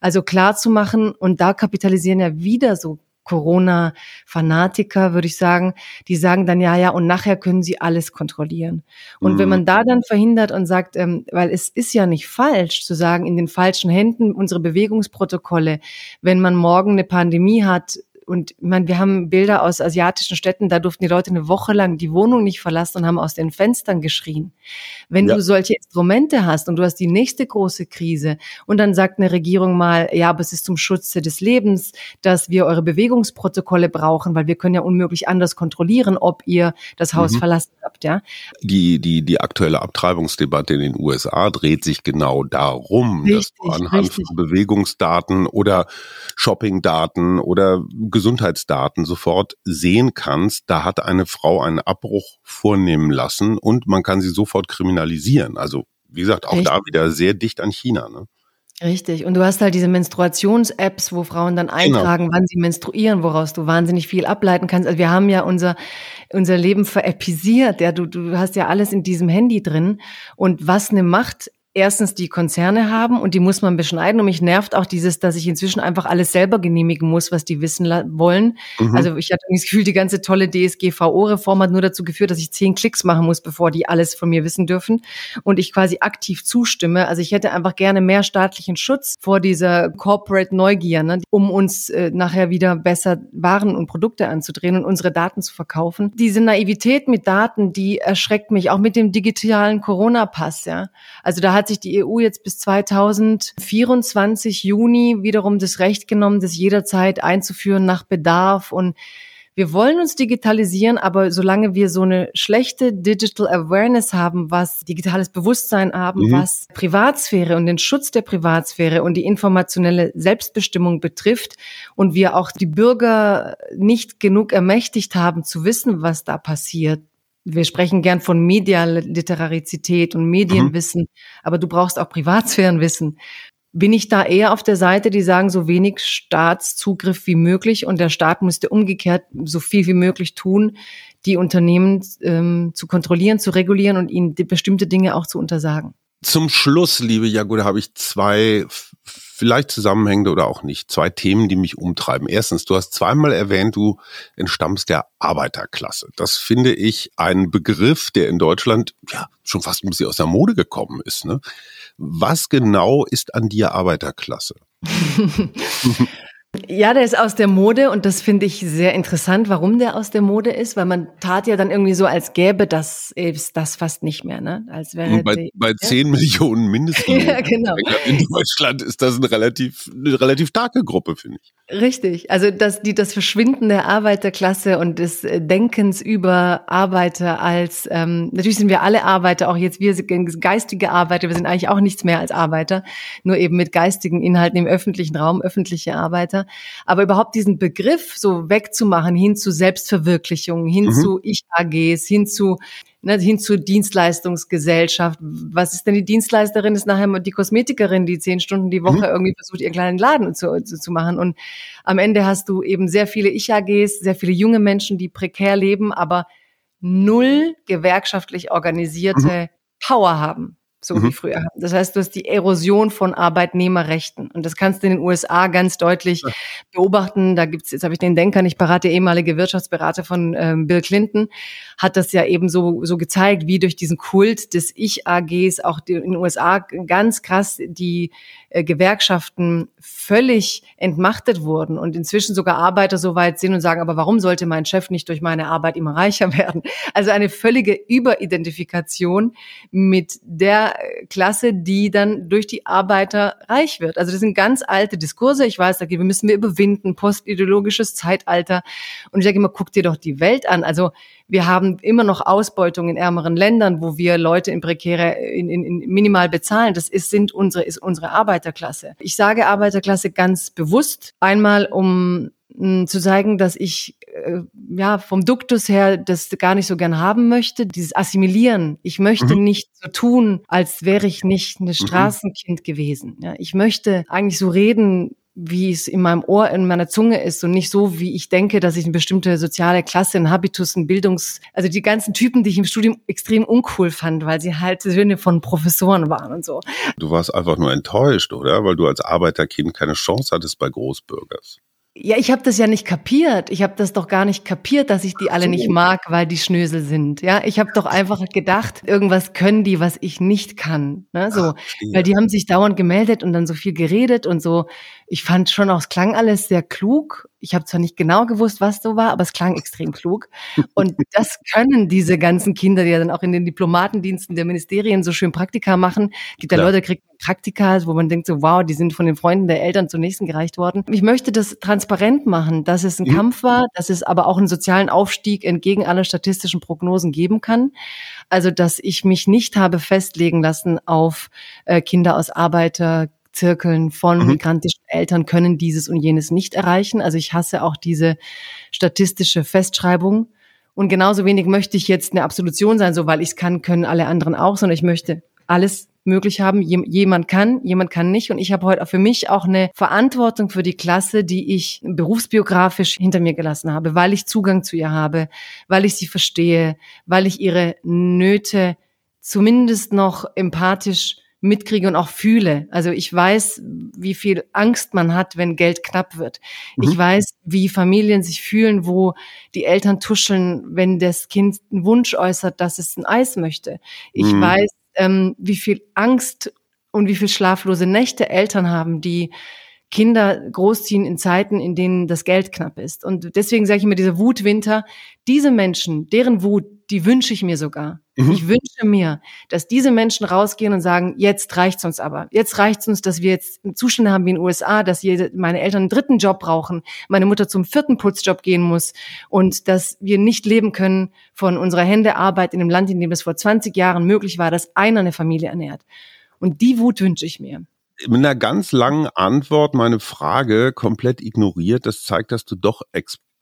Speaker 1: Also klar zu machen und da kapitalisieren ja wieder so Corona-Fanatiker, würde ich sagen, die sagen dann, ja, ja, und nachher können sie alles kontrollieren. Und mhm. wenn man da dann verhindert und sagt, ähm, weil es ist ja nicht falsch zu sagen, in den falschen Händen unsere Bewegungsprotokolle, wenn man morgen eine Pandemie hat, und meine, wir haben Bilder aus asiatischen Städten, da durften die Leute eine Woche lang die Wohnung nicht verlassen und haben aus den Fenstern geschrien. Wenn ja. du solche Instrumente hast und du hast die nächste große Krise und dann sagt eine Regierung mal, ja, aber es ist zum Schutze des Lebens, dass wir eure Bewegungsprotokolle brauchen, weil wir können ja unmöglich anders kontrollieren, ob ihr das Haus mhm. verlassen habt, ja.
Speaker 2: Die, die, die aktuelle Abtreibungsdebatte in den USA dreht sich genau darum, richtig, dass du anhand richtig. von Bewegungsdaten oder Shoppingdaten oder Gesundheitsdaten sofort sehen kannst, da hat eine Frau einen Abbruch vornehmen lassen und man kann sie sofort kriminalisieren. Also wie gesagt, auch Echt? da wieder sehr dicht an China. Ne?
Speaker 1: Richtig. Und du hast halt diese Menstruations-Apps, wo Frauen dann genau. eintragen, genau. wann sie menstruieren, woraus du wahnsinnig viel ableiten kannst. Also wir haben ja unser, unser Leben vereppisiert. Ja, du, du hast ja alles in diesem Handy drin. Und was eine Macht erstens die Konzerne haben und die muss man beschneiden. Und mich nervt auch dieses, dass ich inzwischen einfach alles selber genehmigen muss, was die wissen wollen. Mhm. Also ich hatte das Gefühl, die ganze tolle DSGVO-Reform hat nur dazu geführt, dass ich zehn Klicks machen muss, bevor die alles von mir wissen dürfen. Und ich quasi aktiv zustimme. Also ich hätte einfach gerne mehr staatlichen Schutz vor dieser Corporate Neugier, ne, um uns äh, nachher wieder besser Waren und Produkte anzudrehen und unsere Daten zu verkaufen. Diese Naivität mit Daten, die erschreckt mich, auch mit dem digitalen Corona-Pass. Ja. Also da hat sich die EU jetzt bis 2024 Juni wiederum das Recht genommen, das jederzeit einzuführen nach Bedarf und wir wollen uns digitalisieren, aber solange wir so eine schlechte Digital Awareness haben, was digitales Bewusstsein haben, mhm. was Privatsphäre und den Schutz der Privatsphäre und die informationelle Selbstbestimmung betrifft und wir auch die Bürger nicht genug ermächtigt haben zu wissen, was da passiert, wir sprechen gern von Medialiterarizität und Medienwissen, mhm. aber du brauchst auch Privatsphärenwissen. Bin ich da eher auf der Seite, die sagen, so wenig Staatszugriff wie möglich und der Staat müsste umgekehrt so viel wie möglich tun, die Unternehmen ähm, zu kontrollieren, zu regulieren und ihnen bestimmte Dinge auch zu untersagen?
Speaker 2: Zum Schluss, liebe Jagoda, habe ich zwei vielleicht zusammenhängende oder auch nicht, zwei Themen, die mich umtreiben. Erstens, du hast zweimal erwähnt, du entstammst der Arbeiterklasse. Das finde ich ein Begriff, der in Deutschland ja schon fast ein bisschen aus der Mode gekommen ist. Ne? Was genau ist an dir Arbeiterklasse?
Speaker 1: Ja, der ist aus der Mode und das finde ich sehr interessant, warum der aus der Mode ist, weil man tat ja dann irgendwie so, als gäbe das das fast nicht mehr, ne? Als
Speaker 2: wäre bei, die, bei 10 ja? Millionen Mindestlohn ja, genau. in Deutschland ist das eine relativ, eine relativ starke Gruppe, finde ich.
Speaker 1: Richtig, also das, die, das Verschwinden der Arbeiterklasse und des Denkens über Arbeiter als, ähm, natürlich sind wir alle Arbeiter, auch jetzt wir sind geistige Arbeiter, wir sind eigentlich auch nichts mehr als Arbeiter, nur eben mit geistigen Inhalten im öffentlichen Raum, öffentliche Arbeiter weiter. Aber überhaupt diesen Begriff so wegzumachen hin zu Selbstverwirklichung, hin mhm. zu Ich-AGs, hin zu ne, hin zur Dienstleistungsgesellschaft. Was ist denn die Dienstleisterin? Ist nachher die Kosmetikerin, die zehn Stunden die Woche mhm. irgendwie versucht, ihren kleinen Laden zu, zu, zu machen. Und am Ende hast du eben sehr viele Ich-AGs, sehr viele junge Menschen, die prekär leben, aber null gewerkschaftlich organisierte mhm. Power haben so mhm. wie früher. Das heißt, du hast die Erosion von Arbeitnehmerrechten. Und das kannst du in den USA ganz deutlich ja. beobachten. Da gibt's, jetzt habe ich den Denker, ich berate ehemalige Wirtschaftsberater von ähm, Bill Clinton, hat das ja eben so, so gezeigt, wie durch diesen Kult des Ich-AGs auch in den USA ganz krass die äh, Gewerkschaften völlig entmachtet wurden und inzwischen sogar Arbeiter so weit sind und sagen, aber warum sollte mein Chef nicht durch meine Arbeit immer reicher werden? Also eine völlige Überidentifikation mit der Klasse, die dann durch die Arbeiter reich wird. Also das sind ganz alte Diskurse. Ich weiß, da müssen wir überwinden, postideologisches Zeitalter. Und ich sage immer, guck dir doch die Welt an. Also wir haben immer noch Ausbeutung in ärmeren Ländern, wo wir Leute in prekäre, in, in, in minimal bezahlen. Das ist, sind unsere, ist unsere Arbeiterklasse. Ich sage Arbeiterklasse ganz bewusst. Einmal, um zu zeigen, dass ich äh, ja vom Duktus her das gar nicht so gern haben möchte, dieses Assimilieren. Ich möchte mhm. nicht so tun, als wäre ich nicht ein mhm. Straßenkind mhm. gewesen. Ja, ich möchte eigentlich so reden, wie es in meinem Ohr, in meiner Zunge ist und nicht so, wie ich denke, dass ich eine bestimmte soziale Klasse, ein Habitus, ein Bildungs-, also die ganzen Typen, die ich im Studium extrem uncool fand, weil sie halt Söhne von Professoren waren und so.
Speaker 2: Du warst einfach nur enttäuscht, oder? Weil du als Arbeiterkind keine Chance hattest bei Großbürgers.
Speaker 1: Ja, ich habe das ja nicht kapiert. Ich habe das doch gar nicht kapiert, dass ich die alle nicht mag, weil die Schnösel sind. Ja, ich habe doch einfach gedacht, irgendwas können die, was ich nicht kann. Ne? So, weil die haben sich dauernd gemeldet und dann so viel geredet und so. Ich fand schon auch, es klang alles sehr klug ich habe zwar nicht genau gewusst, was so war, aber es klang extrem klug. Und das können diese ganzen Kinder, die ja dann auch in den Diplomatendiensten der Ministerien so schön Praktika machen. Gibt ja. Leute, kriegen Praktika, wo man denkt so, wow, die sind von den Freunden der Eltern zum nächsten gereicht worden. Ich möchte das transparent machen, dass es ein mhm. Kampf war, dass es aber auch einen sozialen Aufstieg entgegen aller statistischen Prognosen geben kann. Also, dass ich mich nicht habe festlegen lassen auf äh, Kinder aus Arbeiterzirkeln von mhm. migrantischen Eltern können dieses und jenes nicht erreichen. Also ich hasse auch diese statistische Festschreibung. Und genauso wenig möchte ich jetzt eine Absolution sein, so weil ich es kann, können alle anderen auch, sondern ich möchte alles möglich haben. Jemand kann, jemand kann nicht. Und ich habe heute auch für mich auch eine Verantwortung für die Klasse, die ich berufsbiografisch hinter mir gelassen habe, weil ich Zugang zu ihr habe, weil ich sie verstehe, weil ich ihre Nöte zumindest noch empathisch mitkriege und auch fühle. Also ich weiß, wie viel Angst man hat, wenn Geld knapp wird. Mhm. Ich weiß, wie Familien sich fühlen, wo die Eltern tuscheln, wenn das Kind einen Wunsch äußert, dass es ein Eis möchte. Ich mhm. weiß, ähm, wie viel Angst und wie viel schlaflose Nächte Eltern haben, die Kinder großziehen in Zeiten, in denen das Geld knapp ist. Und deswegen sage ich immer, diese Wutwinter, diese Menschen, deren Wut, die wünsche ich mir sogar. Mhm. Ich wünsche mir, dass diese Menschen rausgehen und sagen, jetzt reicht's uns aber. Jetzt reicht's uns, dass wir jetzt Zustände haben wie in den USA, dass jede, meine Eltern einen dritten Job brauchen, meine Mutter zum vierten Putzjob gehen muss und dass wir nicht leben können von unserer Händearbeit in einem Land, in dem es vor 20 Jahren möglich war, dass einer eine Familie ernährt. Und die Wut wünsche ich mir
Speaker 2: mit einer ganz langen Antwort meine Frage komplett ignoriert. Das zeigt, dass du doch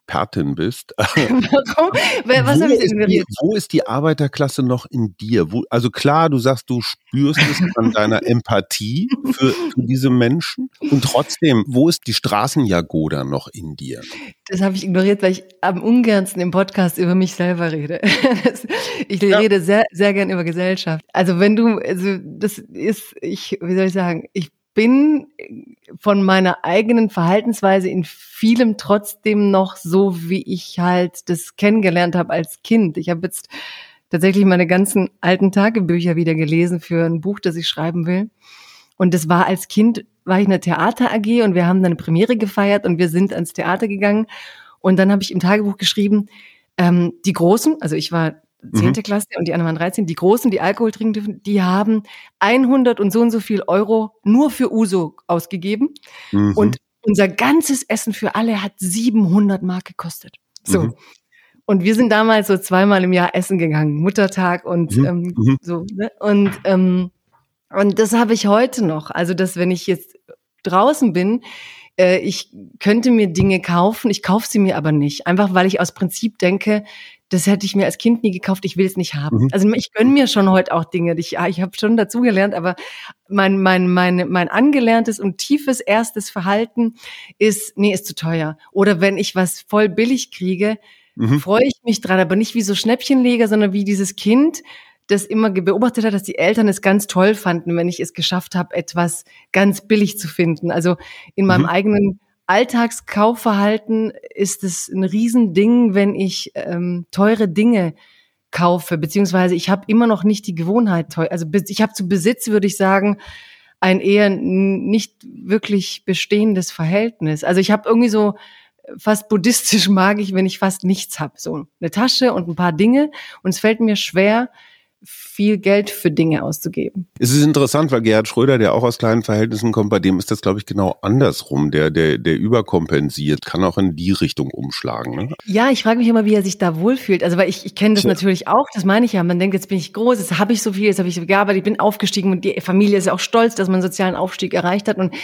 Speaker 2: Expertin bist. Warum? Was habe ich ignoriert? wo ist die Arbeiterklasse noch in dir? Wo, also klar, du sagst, du spürst es an deiner Empathie für, für, diese Menschen. Und trotzdem, wo ist die Straßenjagoda noch in dir?
Speaker 1: Das habe ich ignoriert, weil ich am ungernsten im Podcast über mich selber rede. ich ja. rede sehr, sehr gern über Gesellschaft. Also wenn du, also das ist, ich, wie soll ich sagen, ich bin von meiner eigenen Verhaltensweise in vielem trotzdem noch so, wie ich halt das kennengelernt habe als Kind. Ich habe jetzt tatsächlich meine ganzen alten Tagebücher wieder gelesen für ein Buch, das ich schreiben will. Und das war als Kind, war ich in der Theater AG und wir haben dann eine Premiere gefeiert und wir sind ans Theater gegangen. Und dann habe ich im Tagebuch geschrieben, ähm, die Großen, also ich war zehnte mhm. Klasse und die anderen waren 13, die Großen, die Alkohol trinken dürfen, die haben 100 und so und so viel Euro nur für Uso ausgegeben. Mhm. Und unser ganzes Essen für alle hat 700 Mark gekostet. So. Mhm. Und wir sind damals so zweimal im Jahr essen gegangen, Muttertag und mhm. ähm, mhm. so. Ne? Und, ähm, und das habe ich heute noch. Also, dass wenn ich jetzt draußen bin, äh, ich könnte mir Dinge kaufen, ich kaufe sie mir aber nicht. Einfach weil ich aus Prinzip denke, das hätte ich mir als Kind nie gekauft, ich will es nicht haben. Mhm. Also ich gönne mir schon heute auch Dinge. Ich, ja, ich habe schon dazugelernt, aber mein, mein, mein, mein angelerntes und tiefes erstes Verhalten ist, nee, ist zu teuer. Oder wenn ich was voll billig kriege, mhm. freue ich mich dran, aber nicht wie so Schnäppchenleger, sondern wie dieses Kind, das immer beobachtet hat, dass die Eltern es ganz toll fanden, wenn ich es geschafft habe, etwas ganz billig zu finden. Also in meinem mhm. eigenen Alltagskaufverhalten ist es ein Riesending, wenn ich ähm, teure Dinge kaufe, beziehungsweise ich habe immer noch nicht die Gewohnheit teuer. Also ich habe zu Besitz, würde ich sagen, ein eher nicht wirklich bestehendes Verhältnis. Also ich habe irgendwie so fast buddhistisch mag ich, wenn ich fast nichts habe. So eine Tasche und ein paar Dinge. Und es fällt mir schwer, viel Geld für Dinge auszugeben.
Speaker 2: Es ist interessant, weil Gerhard Schröder, der auch aus kleinen Verhältnissen kommt, bei dem ist das, glaube ich, genau andersrum. Der, der, der überkompensiert, kann auch in die Richtung umschlagen. Ne?
Speaker 1: Ja, ich frage mich immer, wie er sich da wohlfühlt. Also, weil ich, ich kenne das ja. natürlich auch, das meine ich ja. Man denkt, jetzt bin ich groß, jetzt habe ich so viel, jetzt habe ich so gearbeitet, ich bin aufgestiegen und die Familie ist ja auch stolz, dass man einen sozialen Aufstieg erreicht hat. Und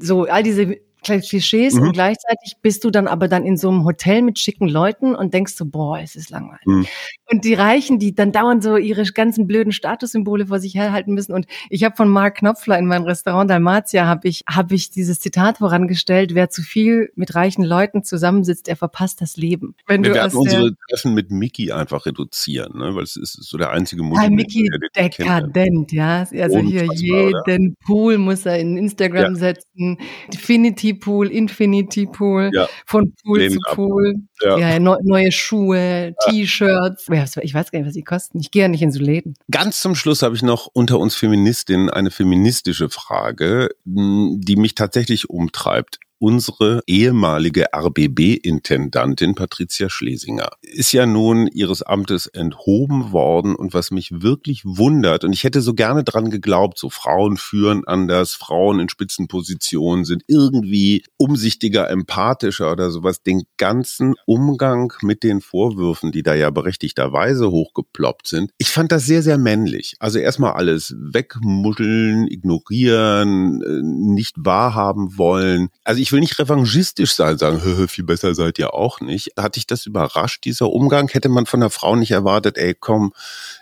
Speaker 1: so all diese Klischees mhm. und gleichzeitig bist du dann aber dann in so einem Hotel mit schicken Leuten und denkst so, boah, es ist langweilig. Mhm. Und die Reichen, die dann dauernd so ihre ganzen blöden Statussymbole vor sich herhalten müssen. Und ich habe von Mark Knopfler in meinem Restaurant Dalmatia habe ich habe ich dieses Zitat vorangestellt: Wer zu viel mit reichen Leuten zusammensitzt, der verpasst das Leben.
Speaker 2: Wenn wir werden unsere Treffen mit Mickey einfach reduzieren, ne? weil es ist so der einzige
Speaker 1: Mut. Ja, Mickey dekadent, ja. Also hier jeden oder? Pool muss er in Instagram ja. setzen, Infinity Pool, Infinity Pool, ja. von Pool Lehnen zu Pool. Ja. ja ne, neue Schuhe, T-Shirts. Ich weiß gar nicht, was die kosten. Ich gehe ja nicht in so Läden.
Speaker 2: Ganz zum Schluss habe ich noch unter uns Feministinnen eine feministische Frage, die mich tatsächlich umtreibt. Unsere ehemalige RBB-Intendantin Patricia Schlesinger. Ist ja nun ihres Amtes enthoben worden und was mich wirklich wundert, und ich hätte so gerne dran geglaubt, so Frauen führen anders, Frauen in Spitzenpositionen sind irgendwie umsichtiger, empathischer oder sowas, den ganzen Umgang mit den Vorwürfen, die da ja berechtigterweise hochgeploppt sind. Ich fand das sehr, sehr männlich. Also erstmal alles wegmuscheln, ignorieren, äh, nicht wahrhaben wollen. Also ich will nicht revanchistisch sein, sagen, viel besser seid ihr auch nicht. Hat dich das überrascht, dieser Umgang? Hätte man von der Frau nicht erwartet, ey, komm,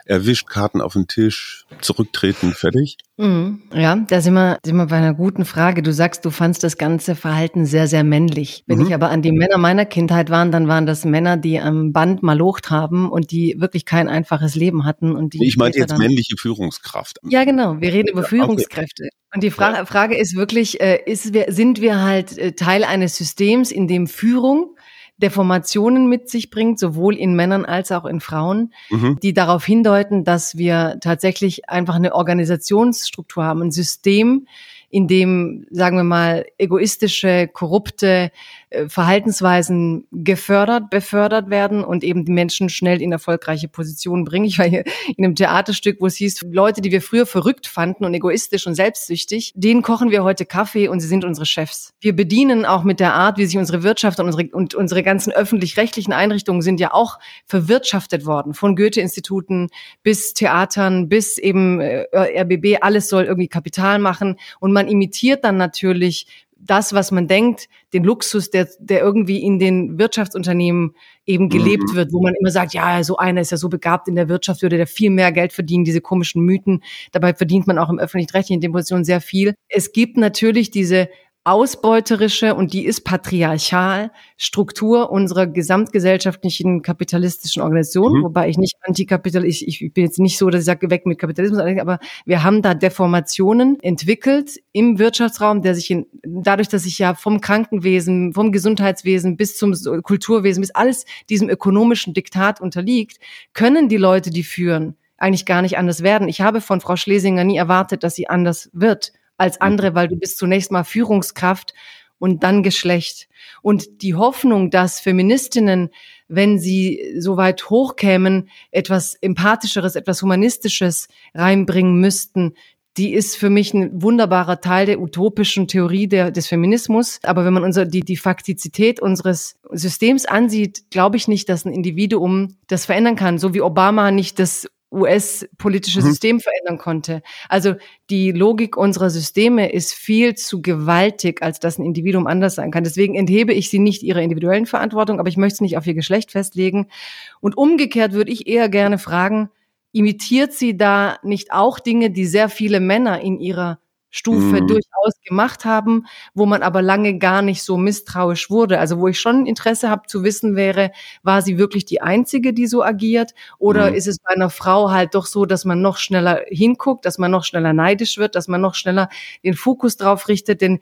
Speaker 2: erwischt, Karten auf den Tisch, zurücktreten, fertig?
Speaker 1: Mhm. Ja, da sind wir, sind wir bei einer guten Frage. Du sagst, du fandst das ganze Verhalten sehr, sehr männlich. Wenn mhm. ich aber an die Männer meiner Kindheit waren, dann waren das Männer, die am Band malocht haben und die wirklich kein einfaches Leben hatten. Und die
Speaker 2: ich meinte jetzt männliche Führungskraft.
Speaker 1: Ja, genau. Wir reden über Führungskräfte. Okay. Und die Fra ja. Frage ist wirklich, äh, ist, sind wir halt äh, Teil eines Systems, in dem Führung Deformationen mit sich bringt, sowohl in Männern als auch in Frauen, mhm. die darauf hindeuten, dass wir tatsächlich einfach eine Organisationsstruktur haben, ein System, in dem, sagen wir mal, egoistische, korrupte Verhaltensweisen gefördert, befördert werden und eben die Menschen schnell in erfolgreiche Positionen bringen. Ich war hier in einem Theaterstück, wo es hieß, Leute, die wir früher verrückt fanden und egoistisch und selbstsüchtig, denen kochen wir heute Kaffee und sie sind unsere Chefs. Wir bedienen auch mit der Art, wie sich unsere Wirtschaft und unsere, und unsere ganzen öffentlich-rechtlichen Einrichtungen sind ja auch verwirtschaftet worden. Von Goethe-Instituten bis Theatern bis eben äh, RBB. Alles soll irgendwie Kapital machen und man imitiert dann natürlich das, was man denkt, den Luxus, der, der irgendwie in den Wirtschaftsunternehmen eben gelebt mhm. wird, wo man immer sagt, ja, so einer ist ja so begabt in der Wirtschaft, würde der viel mehr Geld verdienen, diese komischen Mythen. Dabei verdient man auch im öffentlich-rechtlichen Position sehr viel. Es gibt natürlich diese ausbeuterische und die ist patriarchal Struktur unserer gesamtgesellschaftlichen kapitalistischen Organisation, mhm. wobei ich nicht antikapitalist, ich, ich bin jetzt nicht so, dass ich sage, weg mit Kapitalismus, aber wir haben da Deformationen entwickelt im Wirtschaftsraum, der sich in, dadurch, dass sich ja vom Krankenwesen, vom Gesundheitswesen bis zum Kulturwesen, bis alles diesem ökonomischen Diktat unterliegt, können die Leute, die führen, eigentlich gar nicht anders werden. Ich habe von Frau Schlesinger nie erwartet, dass sie anders wird als mhm. andere, weil du bist zunächst mal Führungskraft und dann Geschlecht. Und die Hoffnung, dass Feministinnen, wenn sie so weit hochkämen, etwas Empathischeres, etwas Humanistisches reinbringen müssten, die ist für mich ein wunderbarer Teil der utopischen Theorie der, des Feminismus. Aber wenn man unser, die, die Faktizität unseres Systems ansieht, glaube ich nicht, dass ein Individuum das verändern kann. So wie Obama nicht das US-politische mhm. System verändern konnte. Also die Logik unserer Systeme ist viel zu gewaltig, als dass ein Individuum anders sein kann. Deswegen enthebe ich sie nicht ihrer individuellen Verantwortung, aber ich möchte es nicht auf ihr Geschlecht festlegen. Und umgekehrt würde ich eher gerne fragen, imitiert sie da nicht auch Dinge, die sehr viele Männer in ihrer Stufe mhm. durchaus gemacht haben, wo man aber lange gar nicht so misstrauisch wurde. Also wo ich schon Interesse habe zu wissen wäre, war sie wirklich die Einzige, die so agiert? Oder mhm. ist es bei einer Frau halt doch so, dass man noch schneller hinguckt, dass man noch schneller neidisch wird, dass man noch schneller den Fokus drauf richtet? Denn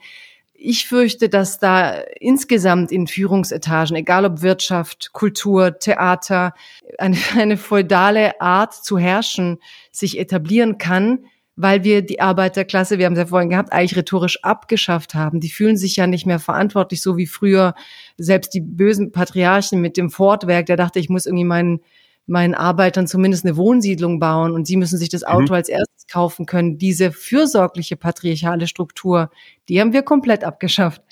Speaker 1: ich fürchte, dass da insgesamt in Führungsetagen, egal ob Wirtschaft, Kultur, Theater, eine, eine feudale Art zu herrschen sich etablieren kann, weil wir die Arbeiterklasse, wir haben es ja vorhin gehabt, eigentlich rhetorisch abgeschafft haben. Die fühlen sich ja nicht mehr verantwortlich, so wie früher selbst die bösen Patriarchen mit dem Fortwerk, der dachte, ich muss irgendwie meinen meinen Arbeitern zumindest eine Wohnsiedlung bauen und sie müssen sich das Auto mhm. als erstes kaufen können. Diese fürsorgliche patriarchale Struktur, die haben wir komplett abgeschafft.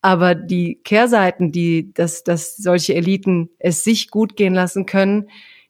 Speaker 1: Aber die Kehrseiten, die, dass, dass solche Eliten es sich gut gehen lassen können,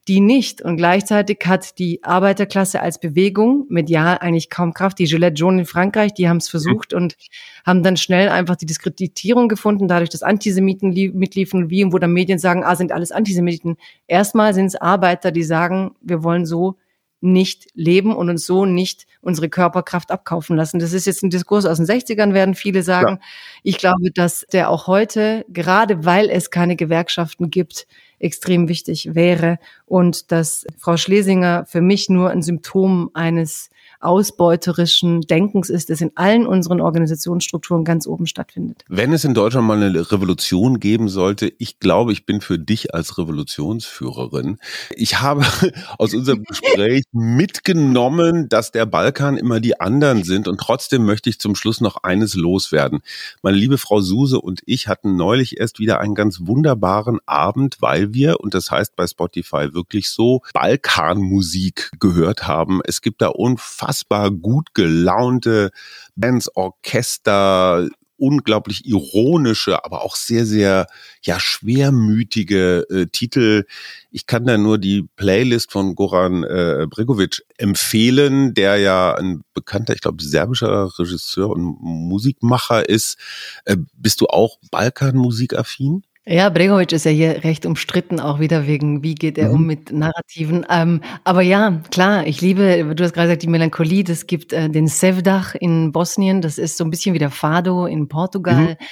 Speaker 1: die nicht. Und gleichzeitig hat die Arbeiterklasse als Bewegung medial eigentlich kaum Kraft. Die Gillette Jaune in Frankreich, die haben es versucht und haben dann schnell einfach die Diskreditierung gefunden, dadurch, dass Antisemiten mitliefen, wie und wo dann Medien sagen, ah, sind alles Antisemiten. Erstmal sind es Arbeiter, die sagen, wir wollen so nicht leben und uns so nicht unsere Körperkraft abkaufen lassen. Das ist jetzt ein Diskurs aus den 60ern, werden viele sagen. Ja. Ich glaube, dass der auch heute, gerade weil es keine Gewerkschaften gibt, extrem wichtig wäre und dass Frau Schlesinger für mich nur ein Symptom eines ausbeuterischen Denkens ist, das in allen unseren Organisationsstrukturen ganz oben stattfindet.
Speaker 2: Wenn es in Deutschland mal eine Revolution geben sollte, ich glaube, ich bin für dich als Revolutionsführerin. Ich habe aus unserem Gespräch mitgenommen, dass der Balkan immer die anderen sind und trotzdem möchte ich zum Schluss noch eines loswerden. Meine liebe Frau Suse und ich hatten neulich erst wieder einen ganz wunderbaren Abend, weil wir, und das heißt bei Spotify wirklich so, Balkanmusik gehört haben. Es gibt da unfassbar gut gelaunte Bands, Orchester, unglaublich ironische, aber auch sehr, sehr ja schwermütige äh, Titel. Ich kann da nur die Playlist von Goran äh, Bregovic empfehlen, der ja ein bekannter, ich glaube, serbischer Regisseur und Musikmacher ist. Äh, bist du auch Balkanmusikaffin?
Speaker 1: Ja, Bregovic ist ja hier recht umstritten, auch wieder wegen, wie geht er mhm. um mit Narrativen. Ähm, aber ja, klar, ich liebe, du hast gerade gesagt, die Melancholie, das gibt äh, den Sevdach in Bosnien, das ist so ein bisschen wie der Fado in Portugal. Mhm.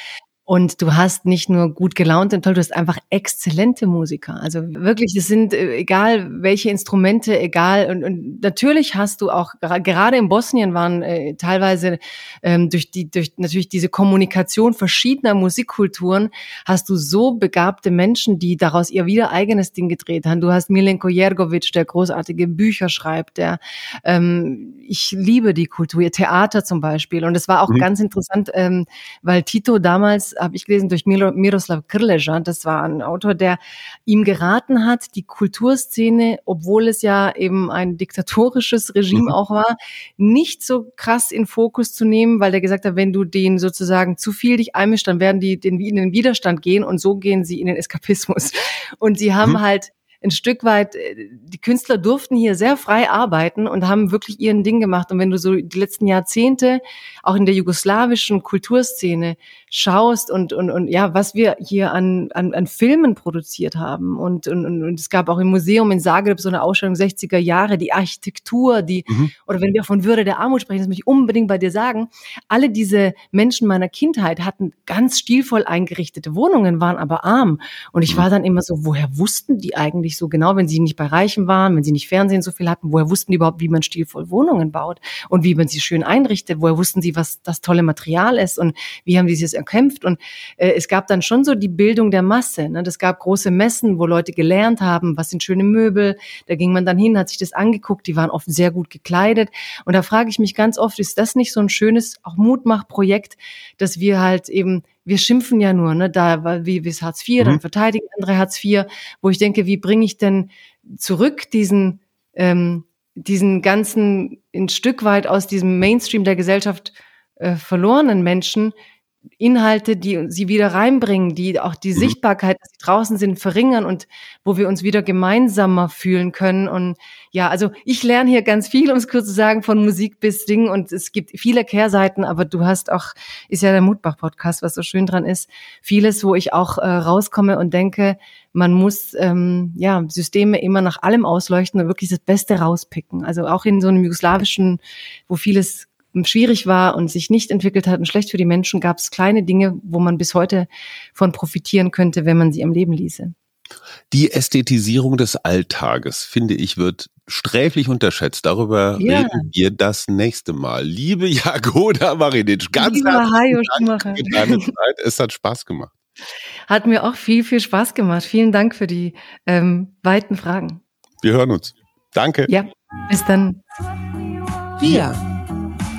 Speaker 1: Und du hast nicht nur gut gelaunt und toll, du hast einfach exzellente Musiker. Also wirklich, es sind äh, egal welche Instrumente, egal. Und, und natürlich hast du auch gerade in Bosnien waren äh, teilweise ähm, durch die durch natürlich diese Kommunikation verschiedener Musikkulturen hast du so begabte Menschen, die daraus ihr wieder eigenes Ding gedreht haben. Du hast Milenko Jergovic, der großartige Bücher schreibt, der ähm, ich liebe die Kultur, ihr Theater zum Beispiel. Und es war auch mhm. ganz interessant, ähm, weil Tito damals habe ich gelesen, durch Miroslav Krleja. Das war ein Autor, der ihm geraten hat, die Kulturszene, obwohl es ja eben ein diktatorisches Regime mhm. auch war, nicht so krass in Fokus zu nehmen, weil der gesagt hat, wenn du den sozusagen zu viel dich einmischst, dann werden die in den Widerstand gehen und so gehen sie in den Eskapismus. Und sie haben mhm. halt ein Stück weit, äh, die Künstler durften hier sehr frei arbeiten und haben wirklich ihren Ding gemacht. Und wenn du so die letzten Jahrzehnte auch in der jugoslawischen Kulturszene schaust und, und, und ja, was wir hier an, an, an Filmen produziert haben. Und, und, und es gab auch im Museum in Zagreb so eine Ausstellung 60er Jahre, die Architektur, die, mhm. oder wenn wir von Würde der Armut sprechen, das möchte ich unbedingt bei dir sagen, alle diese Menschen meiner Kindheit hatten ganz stilvoll eingerichtete Wohnungen, waren aber arm. Und ich mhm. war dann immer so, woher wussten die eigentlich so genau, wenn sie nicht bei Reichen waren, wenn sie nicht Fernsehen so viel hatten, woher wussten die überhaupt, wie man stilvoll Wohnungen baut und wie man sie schön einrichtet, woher wussten sie, was das tolle Material ist und wie haben die sich erkämpft. Und äh, es gab dann schon so die Bildung der Masse. Ne? Das gab große Messen, wo Leute gelernt haben, was sind schöne Möbel. Da ging man dann hin, hat sich das angeguckt. Die waren oft sehr gut gekleidet. Und da frage ich mich ganz oft, ist das nicht so ein schönes, auch Mutmachprojekt, dass wir halt eben wir schimpfen ja nur, ne, da wie wie Hartz IV, mhm. dann verteidigen andere Hartz IV, wo ich denke, wie bringe ich denn zurück diesen ähm, diesen ganzen ein Stück weit aus diesem Mainstream der Gesellschaft äh, verlorenen Menschen Inhalte, die sie wieder reinbringen, die auch die mhm. Sichtbarkeit, dass sie draußen sind, verringern und wo wir uns wieder gemeinsamer fühlen können. Und ja, also ich lerne hier ganz viel, um es kurz zu sagen, von Musik bis Ding und es gibt viele Kehrseiten, aber du hast auch, ist ja der Mutbach-Podcast, was so schön dran ist, vieles, wo ich auch äh, rauskomme und denke, man muss ähm, ja Systeme immer nach allem ausleuchten und wirklich das Beste rauspicken. Also auch in so einem jugoslawischen, wo vieles schwierig war und sich nicht entwickelt hat und schlecht für die Menschen, gab es kleine Dinge, wo man bis heute von profitieren könnte, wenn man sie am Leben ließe.
Speaker 2: Die Ästhetisierung des Alltages, finde ich, wird sträflich unterschätzt. Darüber ja. reden wir das nächste Mal. Liebe Jagoda Marinic, ganz herzlichen Dank für deine Zeit. Es hat Spaß gemacht.
Speaker 1: Hat mir auch viel, viel Spaß gemacht. Vielen Dank für die ähm, weiten Fragen.
Speaker 2: Wir hören uns. Danke.
Speaker 1: Ja, bis dann.
Speaker 3: Wir